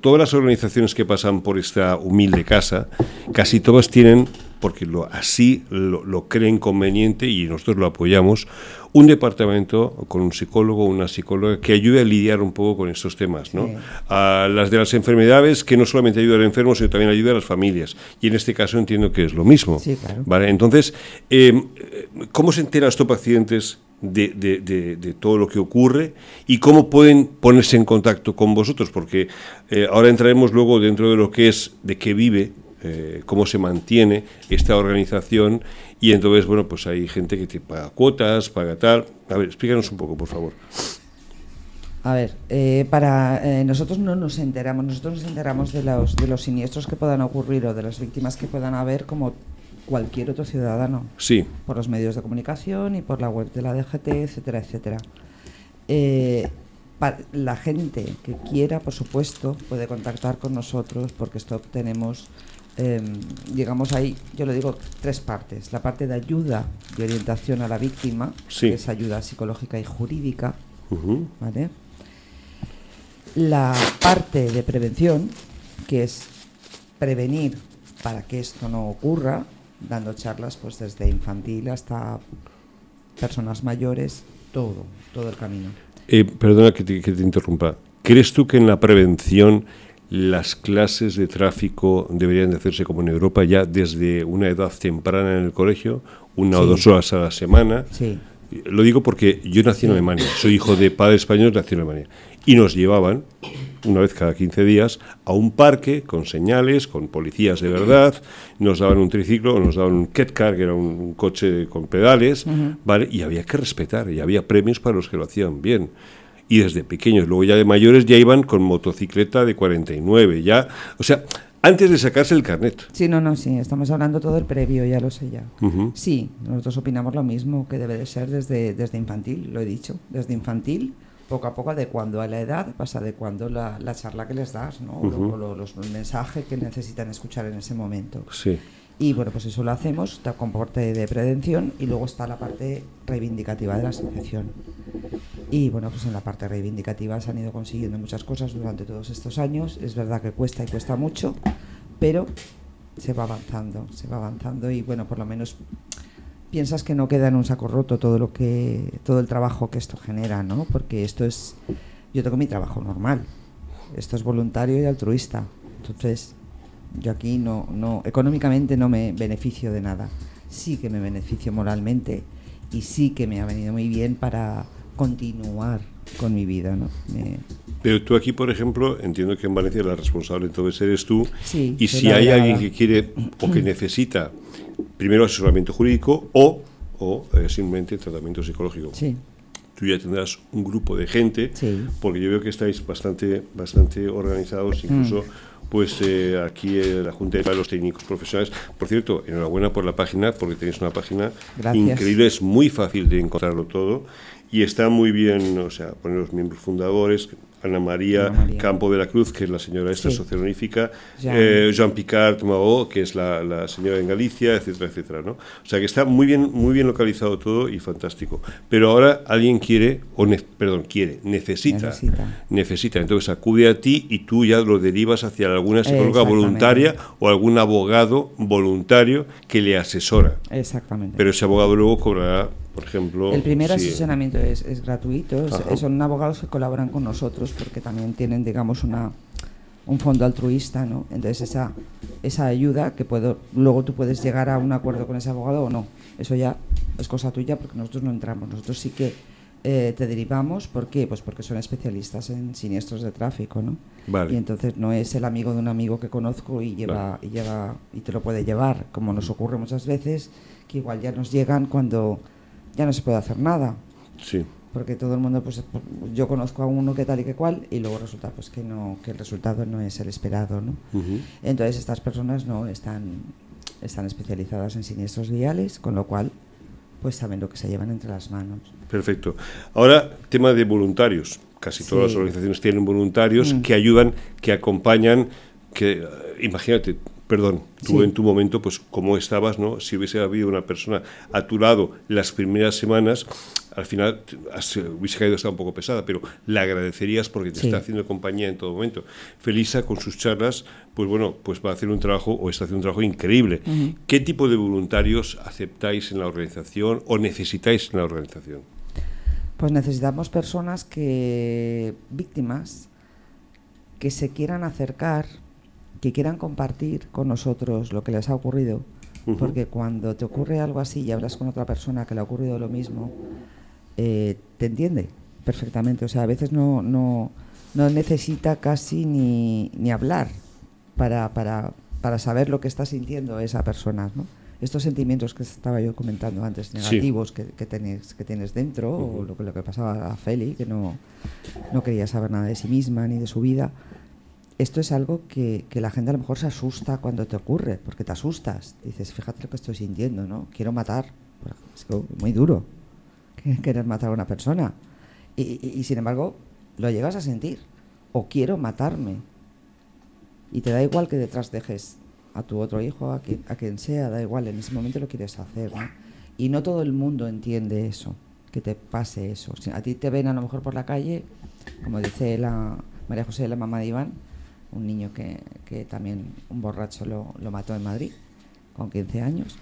todas las organizaciones que pasan por esta humilde casa, casi todas tienen, porque lo, así lo, lo creen conveniente y nosotros lo apoyamos, un departamento con un psicólogo o una psicóloga que ayude a lidiar un poco con estos temas. ¿no? Sí. A las de las enfermedades, que no solamente ayuda al enfermo, sino también ayuda a las familias. Y en este caso entiendo que es lo mismo. Sí, claro. ¿vale? Entonces, eh, ¿cómo se entera Stop Accidentes de, de- de- de todo lo que ocurre y cómo pueden ponerse en contacto con vosotros? Porque eh, ahora entraremos luego dentro de lo que es, de qué vive, eh, cómo se mantiene esta organización y entonces, bueno, pues hay gente que te paga cuotas, paga tal. A ver, explícanos un poco, por favor. A ver, eh, para eh, nosotros no nos enteramos, nosotros nos enteramos de los, de los siniestros que puedan ocurrir o de las víctimas que puedan haber como cualquier otro ciudadano, Sí, por los medios de comunicación y por la web de la DGT, etcétera, etcétera. Eh, la gente que quiera, por supuesto, puede contactar con nosotros porque esto tenemos, eh, digamos ahí, yo lo digo, tres partes. La parte de ayuda y orientación a la víctima, Sí. que es ayuda psicológica y jurídica, ¿vale? La parte de prevención, que es prevenir para que esto no ocurra, dando charlas pues desde infantil hasta personas mayores, todo, todo el camino. Eh, perdona que te, que te interrumpa. ¿Crees tú que en la prevención las clases de tráfico deberían de hacerse como en Europa ya desde una edad temprana en el colegio, una o dos horas a la semana? Sí, Lo digo porque yo nací en Alemania, soy hijo de padres españoles, nací en Alemania. Y nos llevaban, una vez cada 15 días, a un parque con señales, con policías de verdad, nos daban un triciclo, nos daban un ketcar, que era un, un coche con pedales, ¿vale? Y había que respetar, y había premios para los que lo hacían bien. Y desde pequeños, luego ya de mayores ya iban con motocicleta de 49, ya, o sea, antes de sacarse el carnet. sí, no, no, sí, estamos hablando todo el previo, ya lo sé ya. Sí, nosotros opinamos lo mismo, que debe de ser desde, desde infantil, lo he dicho, desde infantil, poco a poco adecuando a la edad, vas adecuando la, la charla que les das, ¿no? O lo- los mensajes que necesitan escuchar en ese momento. Sí. Y bueno, pues eso lo hacemos, con parte de prevención y luego está la parte reivindicativa de la asociación. Y bueno, pues en la parte reivindicativa se han ido consiguiendo muchas cosas durante todos estos años. Es verdad que cuesta y cuesta mucho, pero se va avanzando, se va avanzando y bueno, por lo menos piensas que no queda en un saco roto todo lo que todo el trabajo que esto genera, ¿no? Porque esto es yo tengo mi trabajo normal. Esto es voluntario y altruista. Entonces, yo aquí no no económicamente no me beneficio de nada. Sí que me beneficio moralmente y sí que me ha venido muy bien para continuar con mi vida, ¿no? Me- Pero tú aquí, por ejemplo, entiendo que en Valencia la responsable entonces eres tú. Sí, y si hay alguien que quiere o que necesita primero asesoramiento jurídico o, o eh, simplemente tratamiento psicológico, sí, tú ya tendrás un grupo de gente, Sí. porque yo veo que estáis bastante, bastante organizados, incluso Mm. Pues eh, aquí eh, la Junta de los Técnicos Profesionales. Por cierto, enhorabuena por la página, porque tenéis una página Gracias. increíble, es muy fácil de encontrarlo todo y está muy bien, o sea, poner los miembros fundadores, Ana María, Ana María. Campo de la Cruz, que es la señora esta Sí. socionífica, Jean. eh, Jean Picard Mao, que es la, la señora en Galicia, etcétera, etcétera, ¿no? O sea que está muy bien, muy bien localizado todo y fantástico. Pero ahora alguien quiere, o ne- perdón, quiere, necesita, Necesita. necesita. Entonces acude a ti y tú ya lo derivas hacia alguna psicóloga voluntaria o algún abogado voluntario que le asesora. Exactamente. Pero ese abogado luego cobrará, por ejemplo... El primer si- asesoramiento es, es gratuito, es- son abogados que colaboran con nosotros porque también tienen, digamos, una, un fondo altruista, ¿no? Entonces esa, esa ayuda que puedo, luego tú puedes llegar a un acuerdo con ese abogado o no, eso ya es cosa tuya porque nosotros no entramos, nosotros sí que eh, te derivamos, ¿por qué? Pues porque son especialistas en siniestros de tráfico, ¿no? Vale. Y entonces no es el amigo de un amigo que conozco y lleva, y lleva y te lo puede llevar, como nos ocurre muchas veces, que igual ya nos llegan cuando ya no se puede hacer nada, Sí. porque todo el mundo, pues yo conozco a uno que tal y que cual, y luego resulta pues que no, que el resultado no es el esperado, ¿no? Entonces estas personas no están, están especializadas en siniestros viales, con lo cual pues saben lo que se llevan entre las manos. Perfecto. Ahora, tema de voluntarios. Casi todas Sí. las organizaciones tienen voluntarios Mm. que ayudan, que acompañan, que, imagínate, perdón, tú Sí. en tu momento, pues cómo estabas, ¿no? Si hubiese habido una persona a tu lado las primeras semanas, al final has- hubiese caído estar un poco pesada, pero la agradecerías porque te Sí. está haciendo compañía en todo momento. Felisa, con sus charlas, pues bueno, pues va a hacer un trabajo o está haciendo un trabajo increíble. ¿Qué tipo de voluntarios aceptáis en la organización o necesitáis en la organización? Pues necesitamos personas que, víctimas, que se quieran acercar, que quieran compartir con nosotros lo que les ha ocurrido, porque cuando te ocurre algo así y hablas con otra persona que le ha ocurrido lo mismo, eh, te entiende perfectamente. O sea, a veces no, no, no necesita casi ni, ni hablar para, para, para saber lo que está sintiendo esa persona, ¿no? Estos sentimientos que estaba yo comentando antes, Sí. negativos que, que, tenés, que tienes dentro, o lo que, lo que pasaba a Feli, que no, no quería saber nada de sí misma ni de su vida. Esto es algo que, que la gente a lo mejor se asusta cuando te ocurre, porque te asustas. Dices, fíjate lo que estoy sintiendo, ¿no? Quiero matar. Es que muy duro que- querer matar a una persona. Y, sin embargo, lo llegas a sentir. O quiero matarme. Y te da igual que detrás dejes a tu otro hijo, a quien, a quien sea, da igual, en ese momento lo quieres hacer. ¿no? Y no todo el mundo entiende eso, que te pase eso. A ti te ven a lo mejor por la calle, como dice la María José, la mamá de Iván, un niño que, que también un borracho lo, lo mató en Madrid, con 15 años.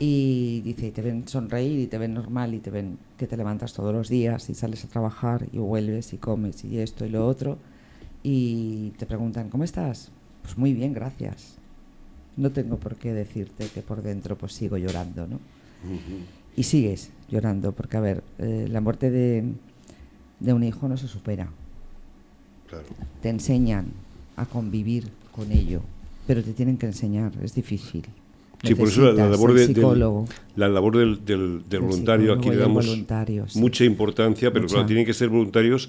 Y dice, y te ven sonreír y te ven normal y te ven que te levantas todos los días y sales a trabajar y vuelves y comes y esto y lo otro. Y te preguntan, ¿cómo estás? Pues muy bien, gracias. No tengo por qué decirte que por dentro pues sigo llorando, ¿no? Y sigues llorando, porque a ver, eh, la muerte de, de un hijo no se supera. Claro. Te enseñan a convivir con ello, pero te tienen que enseñar, es difícil. Sí, por eso la, labor, de- del, la labor del, del- del El voluntario, aquí le damos sí. mucha importancia, pero Mucha. claro, tienen que ser voluntarios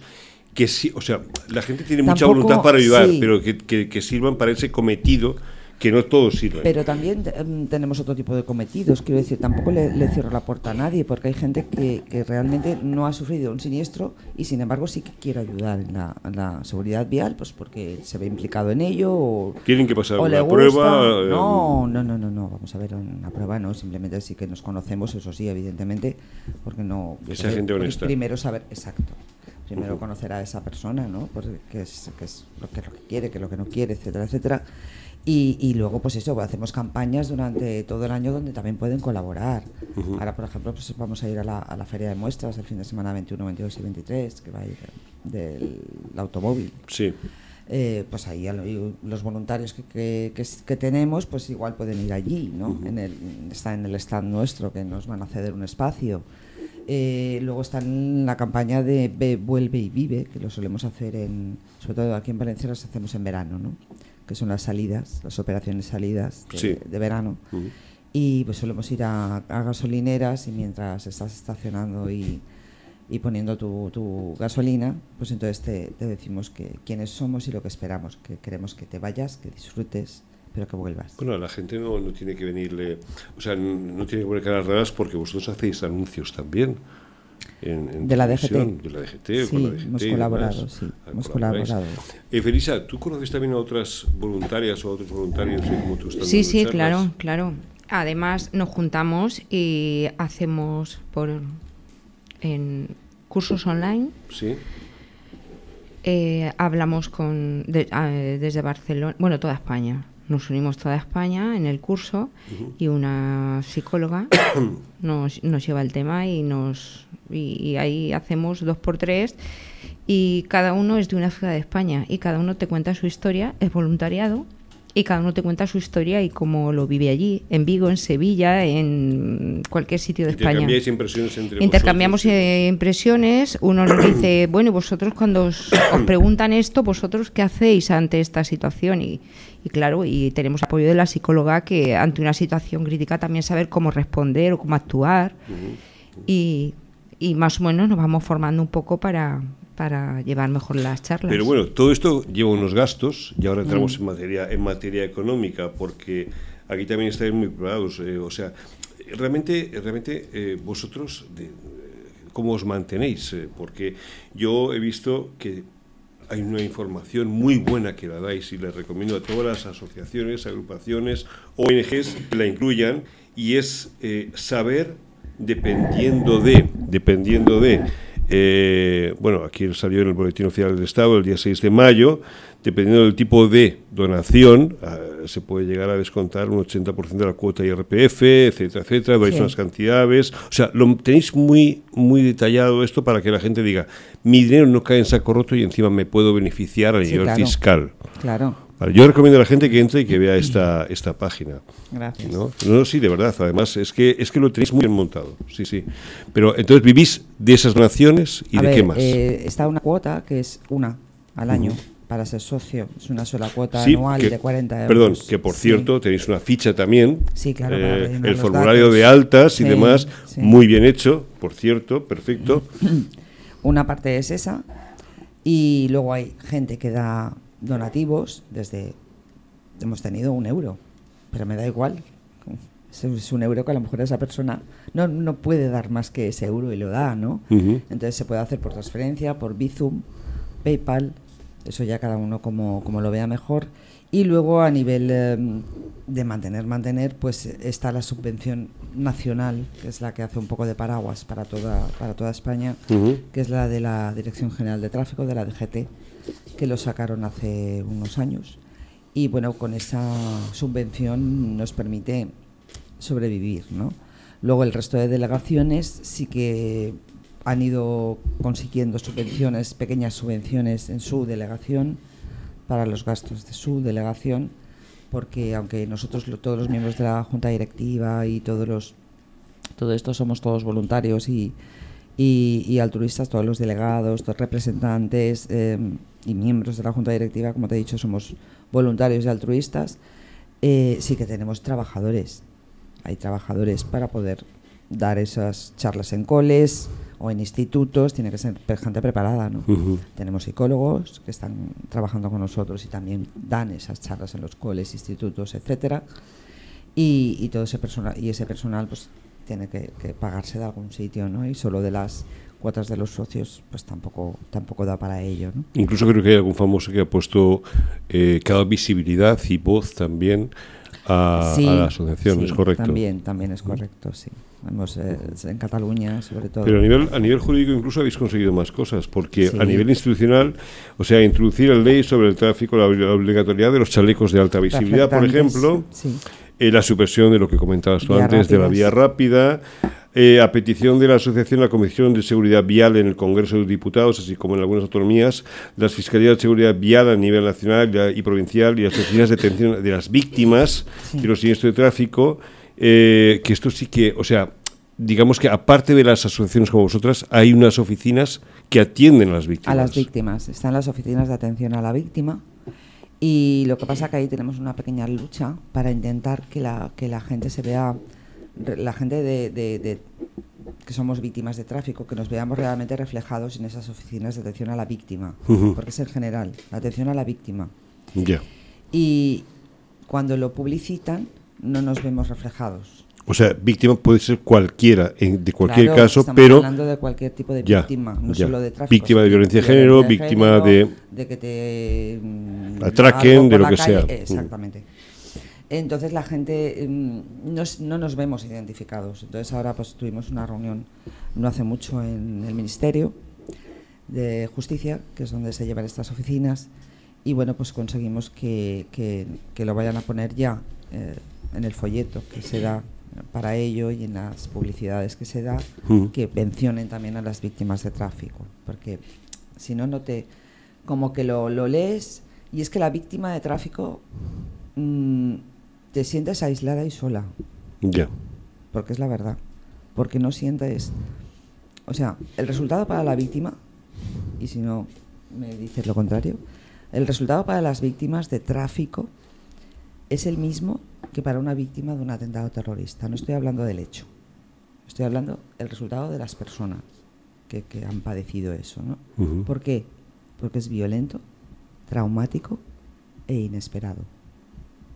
que sí, o sea, la gente tiene mucha Tampoco- voluntad para ayudar, sí. pero que, que- que sirvan para ese cometido que no todos sirven. Pero también em, tenemos otro tipo de cometidos, quiero decir, tampoco le, le cierro la puerta a nadie, porque hay gente que, que realmente no ha sufrido un siniestro y sin embargo sí que quiere ayudar en la, en la seguridad vial, pues porque se ve implicado en ello o, Tienen que pasar una prueba. eh, No, no, no, no, no, vamos a ver, una prueba no, simplemente sí que nos conocemos, eso sí, evidentemente, porque no... Esa porque- gente porque honesta. Primero saber, exacto. Primero conocer a esa persona, ¿no? Pues qué es, qué es lo que, lo que quiere, qué es lo que no quiere, etcétera, etcétera. Y, y luego, pues eso, hacemos campañas durante todo el año donde también pueden colaborar. Ahora, por ejemplo, pues vamos a ir a la, a la feria de muestras el fin de semana 21, 22 y 23, que va a ir del automóvil. Sí. Eh, pues ahí los voluntarios que, que, que s- que tenemos, pues igual pueden ir allí, ¿no? en el, está en el stand nuestro, que nos van a ceder un espacio. Eh, luego está en la campaña de Ve, Vuelve y Vive, que lo solemos hacer en, sobre todo aquí en Valencia las hacemos en verano, ¿no? Que son las salidas, las operaciones salidas de, Sí. de verano. Y pues solemos ir a, a gasolineras y mientras estás estacionando y, y poniendo tu, tu gasolina, pues entonces te, te decimos que quiénes somos y lo que esperamos, que queremos que te vayas, que disfrutes, pero que vuelvas. Bueno, la gente no, no tiene que venirle, o sea, no tiene que poner caras raras porque vosotros hacéis anuncios también. De la DGT. De la DGT, sí, hemos colaborado, sí, hemos colaborado. Eh, Felisa, ¿tú conoces también a otras voluntarias o a otros voluntarios como tú estás Sí, sí, claro, claro. Además nos juntamos y hacemos por en cursos online. Sí. Eh, hablamos con desde Barcelona, bueno, toda España. Nos unimos toda España en el curso y una psicóloga nos, nos, lleva el tema y nos y, ahí hacemos dos por tres y cada uno es de una ciudad de España y cada uno te cuenta su historia, es voluntariado y cada uno te cuenta su historia y cómo lo vive allí, en Vigo, en Sevilla, en cualquier sitio de España. impresiones entre Intercambiamos eh, impresiones, uno nos dice, bueno, y vosotros cuando os, preguntan esto, vosotros qué hacéis ante esta situación y, claro, y tenemos apoyo de la psicóloga que ante una situación crítica también saber cómo responder o cómo actuar. Y, y más o menos nos vamos formando un poco para, para llevar mejor las charlas. Pero bueno, todo esto lleva unos gastos y ahora entramos mm. en materia en materia económica porque aquí también estáis muy preparados. Eh, o sea, realmente, realmente eh, vosotros, de, ¿cómo os mantenéis? Eh, porque yo he visto que hay una información muy buena que la dais y les recomiendo a todas las asociaciones, agrupaciones, ONGs que la incluyan y es saber dependiendo de, dependiendo de eh, bueno, aquí salió en el Boletín Oficial del Estado el día 6 de mayo, dependiendo del tipo de donación, ah, se puede llegar a descontar un 80% de la cuota IRPF, etcétera, etcétera, vais unas cantidades, o sea, lo tenéis muy, muy detallado esto para que la gente diga, mi dinero no cae en saco roto y encima me puedo beneficiar a nivel fiscal. Claro yo recomiendo a la gente que entre y que vea esta, esta página. Gracias. ¿no? ¿no? sí, de verdad. Además, es que, es que lo tenéis muy bien montado. Sí, sí. Pero entonces vivís de esas donaciones y de qué más. Eh, está una cuota que es una al año. Para ser socio, es una sola cuota anual de 40 euros. Perdón, que por cierto tenéis una ficha también. Sí, claro. Eh, el formulario de altas y demás, muy bien hecho, por cierto, perfecto. Una parte es esa, y luego hay gente que da donativos desde hemos tenido un euro, pero me da igual. Es un euro que a lo mejor esa persona no, no puede dar más que ese euro y lo da, ¿no? Entonces se puede hacer por transferencia, por Bizum, PayPal, eso ya cada uno como, como lo vea mejor. Y luego a nivel em, de mantener, mantener, pues está la subvención nacional, que es la que hace un poco de paraguas para toda, para toda España, que es la de la Dirección General de Tráfico, de la DGT, que lo sacaron hace unos años. Y bueno, con esa subvención nos permite sobrevivir, ¿no? Luego el resto de delegaciones sí que han ido consiguiendo subvenciones, pequeñas subvenciones en su delegación para los gastos de su delegación, porque aunque nosotros todos los miembros de la junta directiva y todos los todo esto somos todos voluntarios y, y, altruistas, todos los delegados, todos representantes, em, y miembros de la Junta Directiva, como te he dicho, somos voluntarios y altruistas, eh, sí que tenemos trabajadores. Hay trabajadores para poder dar esas charlas en coles o en institutos, tiene que ser gente preparada. ¿no? Tenemos psicólogos que están trabajando con nosotros y también dan esas charlas en los coles, institutos, etcétera. Y, y todo ese personal y ese personal pues tiene que, que, pagarse de algún sitio, ¿no? Y solo de las cuotas de los socios pues tampoco tampoco da para ello ¿no? incluso creo que hay algún famoso que ha puesto eh, cada visibilidad y voz también a, la asociación es correcto también también es correcto sí. Eh, en Cataluña sobre todo. Pero a nivel a nivel jurídico incluso habéis conseguido más cosas porque a nivel institucional o sea introducir la ley sobre el tráfico la, obligatoriedad de los chalecos de alta visibilidad por ejemplo eh, la supresión de lo que comentabas tú antes de la vía rápida eh, a petición de la Asociación la Comisión de Seguridad Vial en el Congreso de Diputados, así como en algunas autonomías, las Fiscalías de Seguridad Vial a nivel nacional y provincial y las oficinas de atención de las víctimas de los siniestros de tráfico, eh, que esto sí que, o sea, digamos que aparte de las asociaciones como vosotras, hay unas oficinas que atienden a las víctimas. A las víctimas. Están las oficinas de atención a la víctima. Y lo que pasa es que ahí tenemos una pequeña lucha para intentar que la, que la gente se vea la gente de, que somos víctimas de tráfico, que nos veamos realmente reflejados en esas oficinas de atención a la víctima, porque es en general, la atención a la víctima. Y cuando lo publicitan, no nos vemos reflejados. O sea, víctima puede ser cualquiera, en, de cualquier Claro, caso, estamos pero hablando de cualquier tipo de Ya, víctima, no ya. solo de tráfico. Víctima de violencia de género, víctima de- de que te mm, Atraquen, de lo que calle, sea. Exactamente. Entonces la gente mm, no nos vemos identificados. Entonces ahora pues tuvimos una reunión no hace mucho en el Ministerio de Justicia, que es donde se llevan estas oficinas, y bueno, pues conseguimos que, que- que lo vayan a poner ya eh, en el folleto que se da para ello y en las publicidades que se da, Mm. que mencionen también a las víctimas de tráfico, porque si no, no te... como que lo, lo lees y es que la víctima de tráfico mm, te sientes aislada y sola, ya. porque es la verdad, porque no sientes... O sea, el resultado para la víctima, y si no me dices lo contrario, el resultado para las víctimas de tráfico es el mismo que para una víctima de un atentado terrorista. No estoy hablando del hecho, estoy hablando del resultado de las personas que, que han padecido eso. ¿no? ¿Por qué? Porque es violento, traumático e inesperado.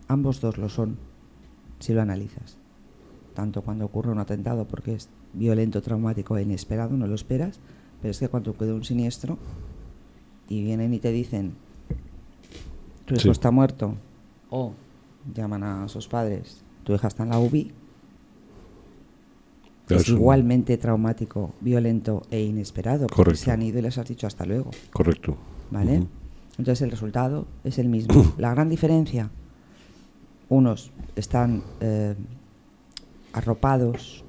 Ambos dos lo son, si lo analizas. Tanto cuando ocurre un atentado, porque es violento, traumático e inesperado, no lo esperas, pero es que cuando ocurre un siniestro y vienen y te dicen, tu hijo Sí. está muerto, o llaman a sus padres, tu hija está en la UBI, es igualmente traumático, violento e inesperado, porque Correcto. se han ido y les has dicho hasta luego. Correcto. ¿Vale? Entonces el resultado es el mismo. La gran diferencia, unos están eh, arropados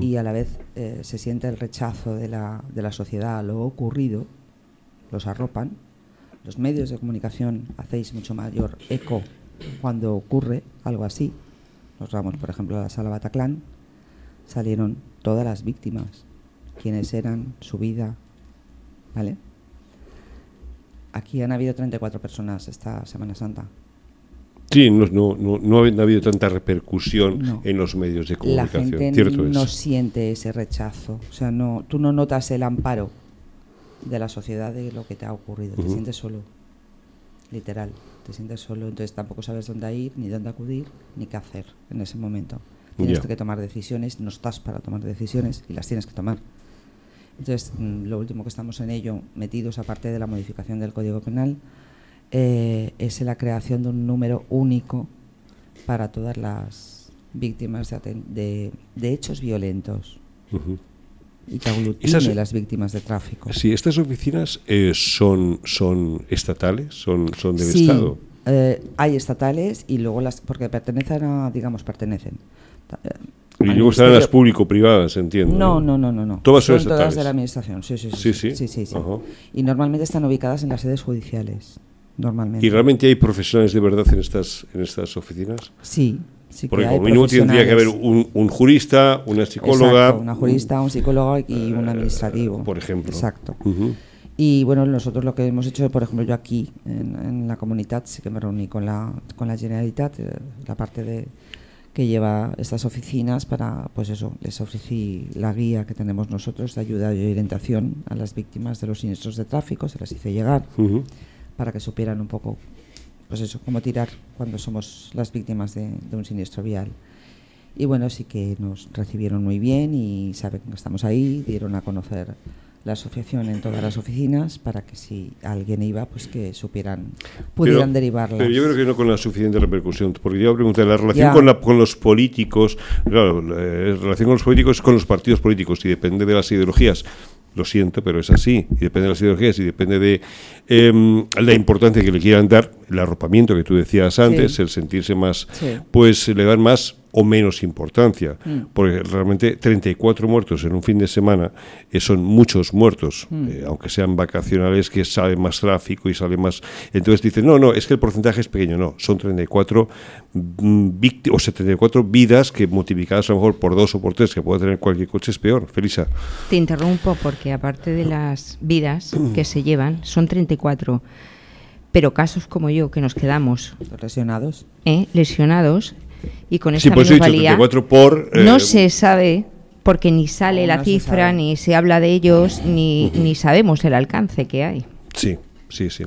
y a la vez eh, se siente el rechazo de la, de la sociedad a lo ocurrido, los arropan. Los medios de comunicación hacéis mucho mayor eco cuando ocurre algo así. Nos vamos, por ejemplo, a la sala Bataclan, salieron todas las víctimas, quiénes eran, su vida, ¿vale? Aquí han habido 34 personas esta Semana Santa. Sí, no, no, no, no ha habido tanta repercusión No. en los medios de La comunicación. gente Cierto no es. siente ese rechazo. O sea, no, tú no notas el amparo de la sociedad de lo que te ha ocurrido. Te sientes solo. Literal. Te sientes solo. Entonces tampoco sabes dónde ir, ni dónde acudir, ni qué hacer en ese momento. Tienes que tomar decisiones. No estás para tomar decisiones y las tienes que tomar. Entonces, mm, lo último que estamos en ello, metidos aparte de la modificación del Código Penal, eh, es la creación de un número único para todas las víctimas de, de- de hechos violentos. Y que Esas- las víctimas de tráfico. Sí, estas oficinas eh, son, son estatales, son, son del Sí, Estado. eh, hay estatales y luego las porque pertenecen a, digamos, pertenecen. Eh, Y luego están las público-privadas, entiendo. No, no, no, no, no. Todas son todas estatales. de la administración. Sí, sí, Sí, sí. sí. sí, sí. Y normalmente están ubicadas en las sedes judiciales. Normalmente. ¿Y realmente hay profesionales de verdad en estas, en estas oficinas? Sí, sí que Porque mínimo tendría que haber un, un jurista, una psicóloga. Exacto, una jurista, un psicólogo y un eh, administrativo. por ejemplo. Exacto. Y bueno, nosotros lo que hemos hecho, por ejemplo, yo aquí en, en la comunidad sí que me reuní con la, con la Generalitat, eh, la parte de que lleva estas oficinas para, pues eso, les ofrecí la guía que tenemos nosotros de ayuda y orientación a las víctimas de los siniestros de tráfico, se las hice llegar para que supieran un poco, pues eso, cómo tirar cuando somos las víctimas de, de un siniestro vial. Y bueno, sí que nos recibieron muy bien y saben que estamos ahí, dieron a conocer la asociación en todas las oficinas para que si alguien iba, pues que supieran, pudieran Pero- derivarlas. Pero yo creo que no con la suficiente repercusión, porque yo preguntar, la relación con, la- con los políticos, claro, la eh, relación con los políticos es con los partidos políticos y depende de las ideologías. Lo siento, pero es así. Y depende de las ideologías y depende de em, la importancia que le quieran dar, el arropamiento que tú decías antes, Sí. el sentirse más, Sí. pues le dan más o menos importancia. Mm. Porque realmente 34 muertos en un fin de semana eh, son muchos muertos, Mm. eh, aunque sean vacacionales, que sale más tráfico y sale más. Entonces dicen, no, no, es que el porcentaje es pequeño. No, son 34 mm, vícti- o 74 vidas que multiplicadas a lo mejor por dos o por tres, que puede tener cualquier coche, es peor. Felisa. Te interrumpo porque aparte de las vidas que se llevan, son 34, pero casos como yo que nos quedamos lesionados. ¿eh? lesionados y con Sí, esta he dicho 34 por. eh, no se sabe porque ni sale No, la no se cifra, ni se habla de ellos, ni, ni sabemos el alcance que hay. Sí, sí, sí.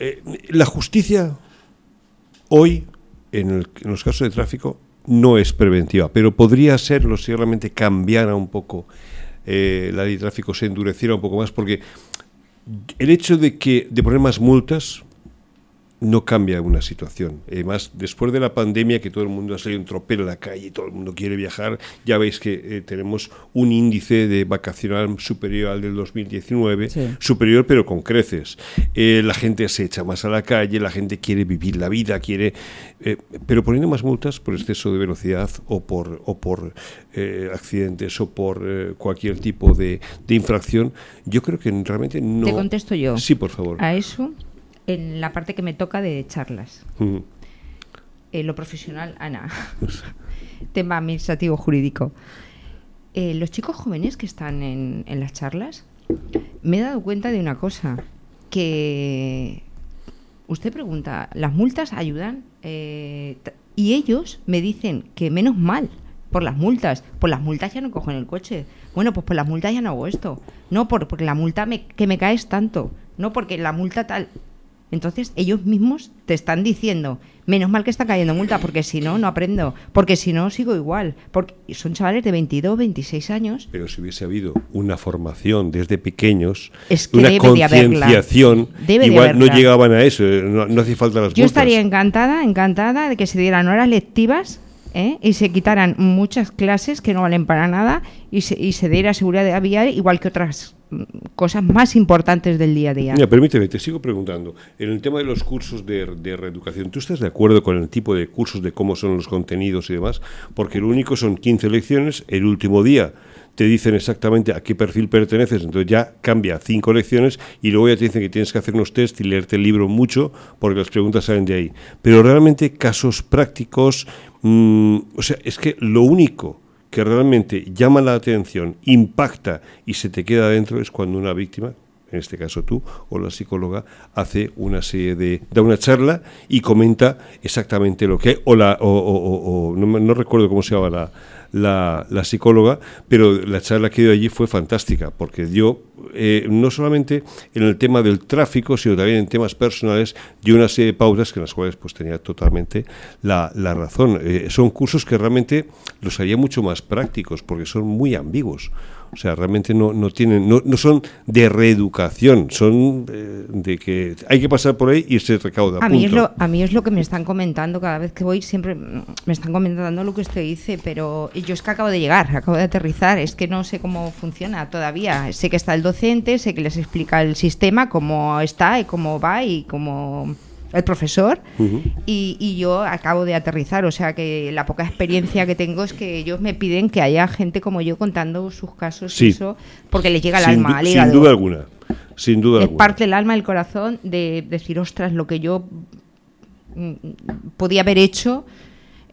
Eh, la justicia hoy, en, el- en los casos de tráfico, no es preventiva, pero podría serlo si realmente cambiara un poco eh, la ley de tráfico, se endureciera un poco más, porque el hecho de que de poner más multas no cambia una situación. Además, después de la pandemia, que todo el mundo ha salido en tropel a la calle, y todo el mundo quiere viajar, ya veis que eh, tenemos un índice de vacacional superior al del 2019, superior pero con creces. Eh, la gente se echa más a la calle, la gente quiere vivir la vida, quiere... Eh, pero poniendo más multas por exceso de velocidad o por, o por accidentes o por cualquier tipo de, de infracción, yo creo que realmente no... Te contesto yo. Sí, por favor. A eso en la parte que me toca de charlas. Eh, lo profesional, Ana. Tema administrativo jurídico. Eh, los chicos jóvenes que están en, las charlas, me he dado cuenta de una cosa, que usted pregunta, ¿las multas ayudan? Eh, y ellos me dicen que menos mal por las multas. Por las multas ya no cojo en el coche. Bueno, pues por las multas ya no hago esto. No, por, porque la multa me, que me caes tanto. No, porque la multa tal. Entonces ellos mismos te están diciendo, menos mal que está cayendo multa, porque si no, no aprendo, porque si no, sigo igual. Porque son chavales de 22, 26 años. Pero si hubiese habido una formación desde pequeños, una concienciación, igual no llegaban a eso, no, no hace falta las multas. Yo estaría encantada, encantada de que se dieran horas lectivas ¿eh? y se quitaran muchas clases que no valen para nada y se, y se diera seguridad vial igual que otras mm, cosas más importantes del día a día. Mira, permíteme, te sigo preguntando. En el tema de los cursos de, de, reeducación, ¿tú estás de acuerdo con el tipo de cursos, de cómo son los contenidos y demás? Porque lo único son 15 lecciones, el último día te dicen exactamente a qué perfil perteneces, entonces ya cambia cinco lecciones y luego ya te dicen que tienes que hacer unos test y leerte el libro mucho porque las preguntas salen de ahí. Pero realmente casos prácticos, Mm, o sea, es que lo único que realmente llama la atención, impacta y se te queda dentro es cuando una víctima, en este caso tú o la psicóloga, hace una serie de. da una charla y comenta exactamente lo que o, la, o, no, no, recuerdo cómo se llama la, la, psicóloga, pero la charla que dio allí fue fantástica, porque dio, eh, no solamente en el tema del tráfico, sino también en temas personales, dio una serie de pautas que en las cuales pues tenía totalmente la, la razón. Eh, son cursos que realmente los haría mucho más prácticos, porque son muy ambiguos. O sea, realmente no, no tienen, no, no son de reeducación, son eh, de, que hay que pasar por ahí y se recauda. A mí, es lo, a mí es lo que me están comentando cada vez que voy, siempre me están comentando lo que usted dice, pero yo es que acabo de llegar, acabo de aterrizar, es que no sé cómo funciona todavía. Sé que está el docente, sé que les explica el sistema, cómo está y cómo va y cómo el profesor, y, yo acabo de aterrizar, o sea que la poca experiencia que tengo es que ellos me piden que haya gente como yo contando sus casos, eso, porque les llega el alma, al Sin duda alguna, sin duda les parte el alma, el corazón de decir, ostras, lo que yo mm, podía haber hecho.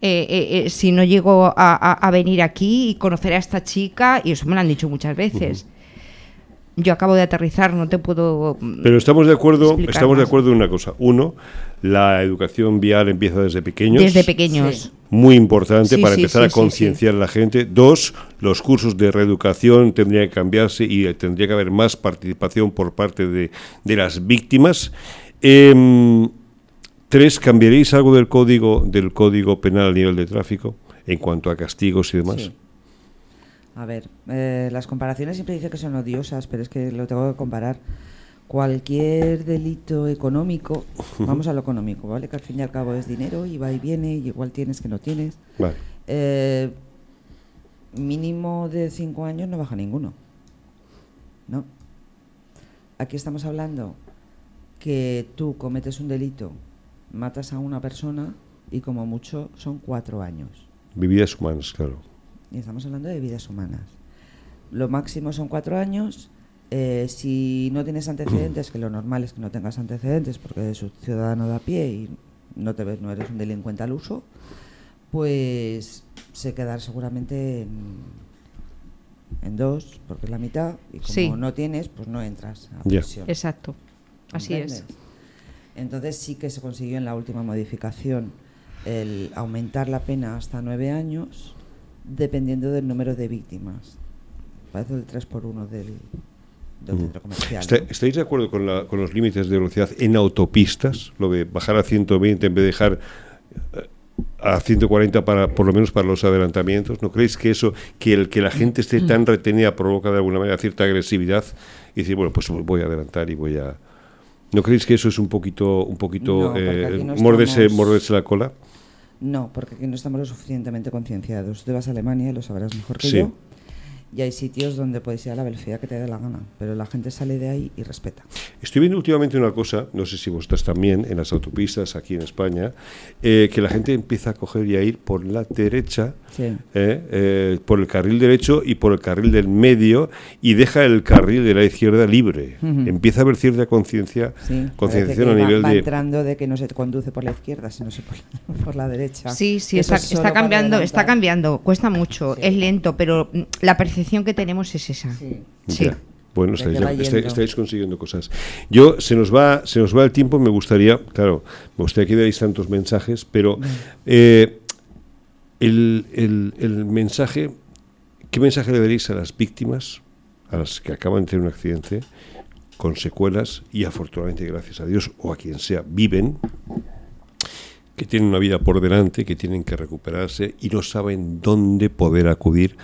Eh, eh, eh, si no llego a, venir aquí y conocer a esta chica, y eso me lo han dicho muchas veces yo acabo de aterrizar, no te puedo. Pero estamos de acuerdo, estamos de acuerdo en una cosa. Uno, la educación vial empieza desde pequeños. Desde pequeños. Muy importante para empezar a concienciar a la gente. Dos, los cursos de reeducación tendrían que cambiarse y tendría que haber más participación por parte de, de las víctimas. Em, tres, ¿cambiaréis algo del código, del código penal a nivel de tráfico en cuanto a castigos y demás? A ver, eh, las comparaciones siempre dicen que son odiosas, pero es que lo tengo que comparar. Cualquier delito económico, vamos a lo económico, ¿vale? Que al fin y al cabo es dinero y va y viene, y igual tienes que no tienes. Vale. Eh, mínimo de cinco años no baja ninguno. ¿No? Aquí estamos hablando que tú cometes un delito, matas a una persona y como mucho son cuatro años. Vividas humanas, claro y estamos hablando de vidas humanas. Lo máximo son cuatro años. Eh, si no tienes antecedentes, que lo normal es que no tengas antecedentes porque eres un ciudadano de a pie y no te ves, no eres un delincuente al uso, pues se quedará seguramente en, dos, porque es la mitad, y como no tienes, pues no entras a prisión. Exacto, así es. Entonces sí que se consiguió en la última modificación el aumentar la pena hasta nueve años dependiendo del número de víctimas. Parece el 3 por 1 del, centro comercial. ¿Estáis de acuerdo con, los límites de velocidad en autopistas? Lo de bajar a 120 en vez de dejar... Eh, a 140 para por lo menos para los adelantamientos. ¿No creéis que eso, que el que la gente esté tan retenida provoca de alguna manera cierta agresividad y decir, bueno, pues voy a adelantar y voy a ¿No creéis que eso es un poquito un poquito eh, morderse, la cola? No, porque aquí no estamos lo suficientemente concienciados. Tú vas a Alemania y lo sabrás mejor que yo y hay sitios donde puedes ir a la velocidad que te dé la gana, pero la gente sale de ahí y respeta. Estoy viendo últimamente una cosa, no sé si vosotras también, en las autopistas aquí en España, eh, que la gente empieza a coger y a ir por la derecha, eh, eh, por el carril derecho y por el carril del medio y deja el carril de la izquierda libre. Empieza a haber cierta conciencia, concienciación a nivel va de... entrando de que no se conduce por la izquierda, sino por, la derecha. Sí, sí, está, está cambiando, está cambiando, cuesta mucho, es lento, pero la percepción que tenemos es esa. Sí. Bueno, estáis, consiguiendo cosas. Yo, se nos va se nos va el tiempo, me gustaría, claro, me gustaría que dierais tantos mensajes, pero eh, el, el, mensaje, ¿qué mensaje le daréis a las víctimas, a las que acaban de tener un accidente, con secuelas y afortunadamente, gracias a Dios, o a quien sea, viven, que tienen una vida por delante, que tienen que recuperarse y no saben dónde poder acudir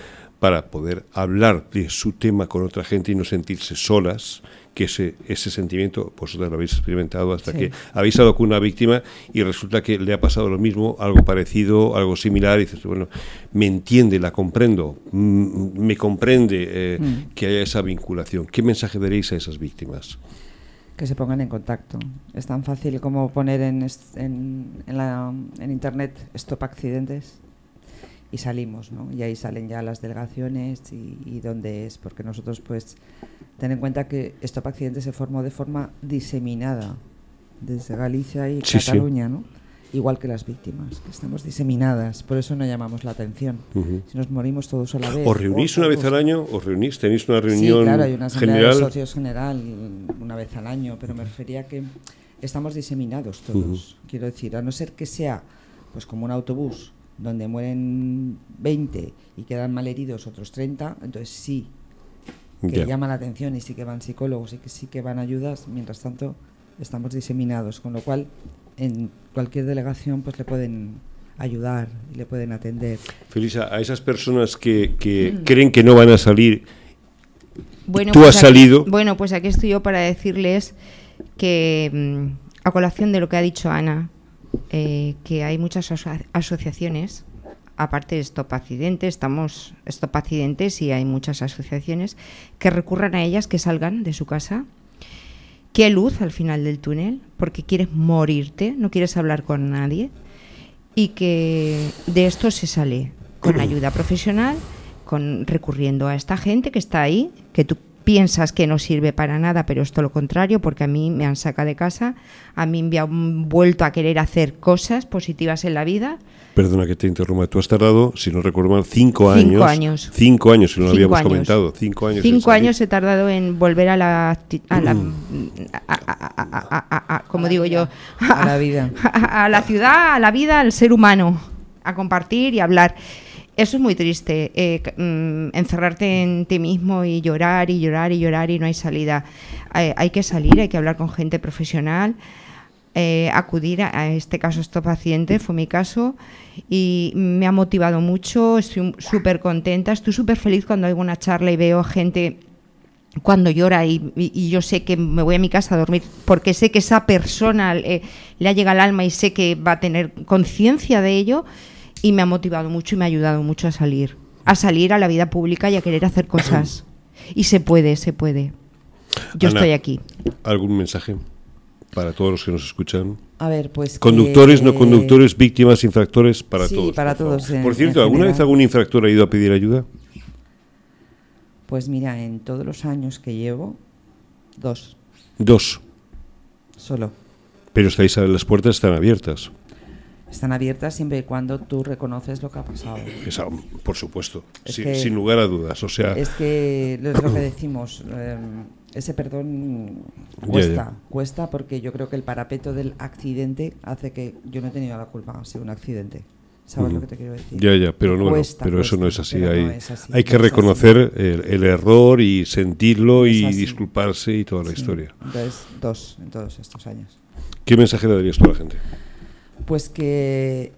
para poder hablar de su tema con otra gente y no sentirse solas, que ese, ese sentimiento vosotros lo habéis experimentado hasta que habéis hablado con una víctima y resulta que le ha pasado lo mismo, algo parecido, algo similar, y dices, bueno, me entiende, la comprendo, mm, me comprende eh, mm. que haya esa vinculación. ¿Qué mensaje daréis a esas víctimas? Que se pongan en contacto. Es tan fácil como poner en, en, en Internet stop accidentes y salimos, ¿no? Y ahí salen ya las delegaciones y, dónde es, porque nosotros pues ten en cuenta que Stop Accidente se formó de forma diseminada desde Galicia y Cataluña, ¿no? Igual que las víctimas, que estamos diseminadas, por eso no llamamos la atención. Si nos morimos todos a la vez. ¿Os reunís una vez al año? ¿Os reunís? ¿Tenéis una reunión sí, claro, hay una general? de socios general una vez al año, pero me refería que estamos diseminados todos. Quiero decir, a no ser que sea pues como un autobús donde mueren 20 y quedan malheridos otros 30, entonces sí que llama la atención y sí que van psicólogos y que sí que van ayudas, mientras tanto estamos diseminados, con lo cual en cualquier delegación pues le pueden ayudar y le pueden atender. Felisa, a esas personas que, que mm. creen que no van a salir, bueno, tú pues has salido. Bueno, pues aquí estoy yo para decirles que, mm, a colación de lo que ha dicho Ana, eh, que hay muchas asociaciones, aparte de Stop Accidentes, estamos Stop Accidentes y hay muchas asociaciones que recurran a ellas, que salgan de su casa. ¿Qué luz al final del túnel? Porque quieres morirte, no quieres hablar con nadie. Y que de esto se sale con ayuda profesional, con recurriendo a esta gente que está ahí, que tú piensas que no sirve para nada, pero es todo lo contrario, porque a mí me han sacado de casa, a mí me han vuelto a querer hacer cosas positivas en la vida. Perdona que te interrumpa, tú has tardado, si no recuerdo mal, cinco años. Cinco años. Cinco años, si no lo habíamos comentado. Cinco años. Cinco años he tardado en volver a la. A la como digo yo. A la vida. A la ciudad, a la vida, al ser humano. A compartir y hablar. Eso es muy triste, eh, mm, encerrarte en ti mismo y llorar y llorar y llorar y no hay salida. hay que salir, hay que hablar con gente profesional, eh, acudir a, este caso, estos paciente, fue mi caso, y me ha motivado mucho, estoy súper contenta, estoy súper feliz cuando hay una charla y veo gente cuando llora y, yo sé que me voy a mi casa a dormir porque sé que esa persona eh, le ha llegado al alma y sé que va a tener conciencia de ello y me ha motivado mucho y me ha ayudado mucho a salir, a salir a la vida pública y a querer hacer cosas. y se puede, se puede. Yo estoy aquí. ¿Algún mensaje para todos los que nos escuchan? A ver, pues. Conductores, no conductores, víctimas, infractores, para sí, todos. para por todos. por cierto, ¿alguna vez algún infractor ha ido a pedir ayuda? Pues mira, en todos los años que llevo, dos. Dos. Solo. Pero estáis, las puertas están abiertas están abiertas siempre y cuando tú reconoces lo que ha pasado. por supuesto, sin, lugar a dudas. O sea, es que es lo que decimos, em, ese perdón cuesta, cuesta porque yo creo que el parapeto del accidente hace que yo no he tenido la culpa, ha sido un accidente. ¿Sabes lo que te quiero decir? Ya, ya, pero, no, pero eso no es así. Hay, hay que reconocer el, error y sentirlo y disculparse y toda la historia. Entonces, dos en todos estos años. ¿Qué mensaje le darías tú a la gente? Pues que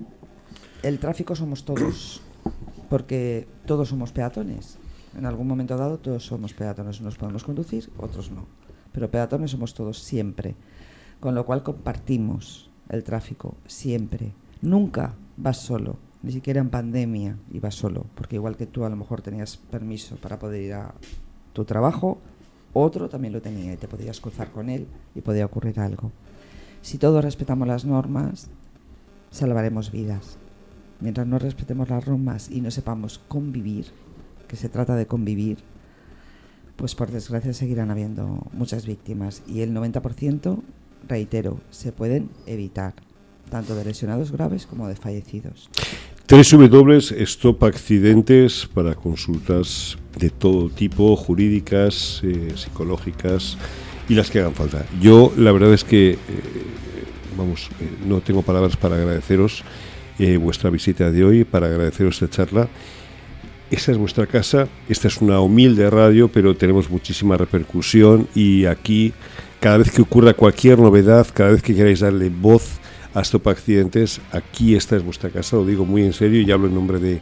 el tráfico somos todos, porque todos somos peatones. En algún momento dado todos somos peatones, unos podemos conducir, otros no. Pero peatones somos todos siempre. Con lo cual compartimos el tráfico siempre. Nunca vas solo, ni siquiera en pandemia ibas solo, porque igual que tú a lo mejor tenías permiso para poder ir a tu trabajo, otro también lo tenía y te podías cruzar con él y podía ocurrir algo. Si todos respetamos las normas, salvaremos vidas. Mientras no respetemos las normas y no sepamos convivir, que se trata de convivir, pues por desgracia seguirán habiendo muchas víctimas y el 90%, reitero, se pueden evitar, tanto de lesionados graves como de fallecidos. Accidentes para consultas de todo tipo, jurídicas, eh, psicológicas y las que hagan falta. Yo la verdad es que, eh, vamos, eh, no tengo palabras para agradeceros vuestra visita de hoy, para agradeceros esta charla. Esta es vuestra casa, esta es una humilde radio, pero tenemos muchísima repercusión y aquí, cada vez que ocurra cualquier novedad, cada vez que queráis darle voz, a Stop Accidentes. Aquí esta es vuestra casa, lo digo muy en serio y hablo en nombre de,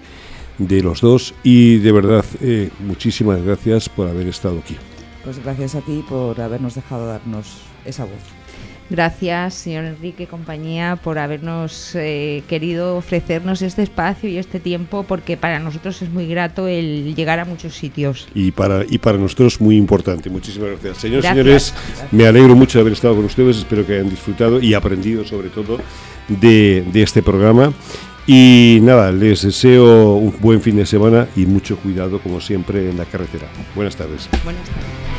de los dos. Y de verdad, eh, muchísimas gracias por haber estado aquí. Pues gracias a ti por habernos dejado darnos esa voz. Gracias, señor Enrique compañía, por habernos eh, querido ofrecernos este espacio y este tiempo, porque para nosotros es muy grato el llegar a muchos sitios. Y para, y para nosotros muy importante. Muchísimas gracias. Señores, señores, me alegro mucho de haber estado con ustedes, espero que hayan disfrutado y aprendido sobre todo de, de este programa. Y nada, les deseo un buen fin de semana y mucho cuidado, como siempre, en la carretera. Buenas tardes. Buenas tardes.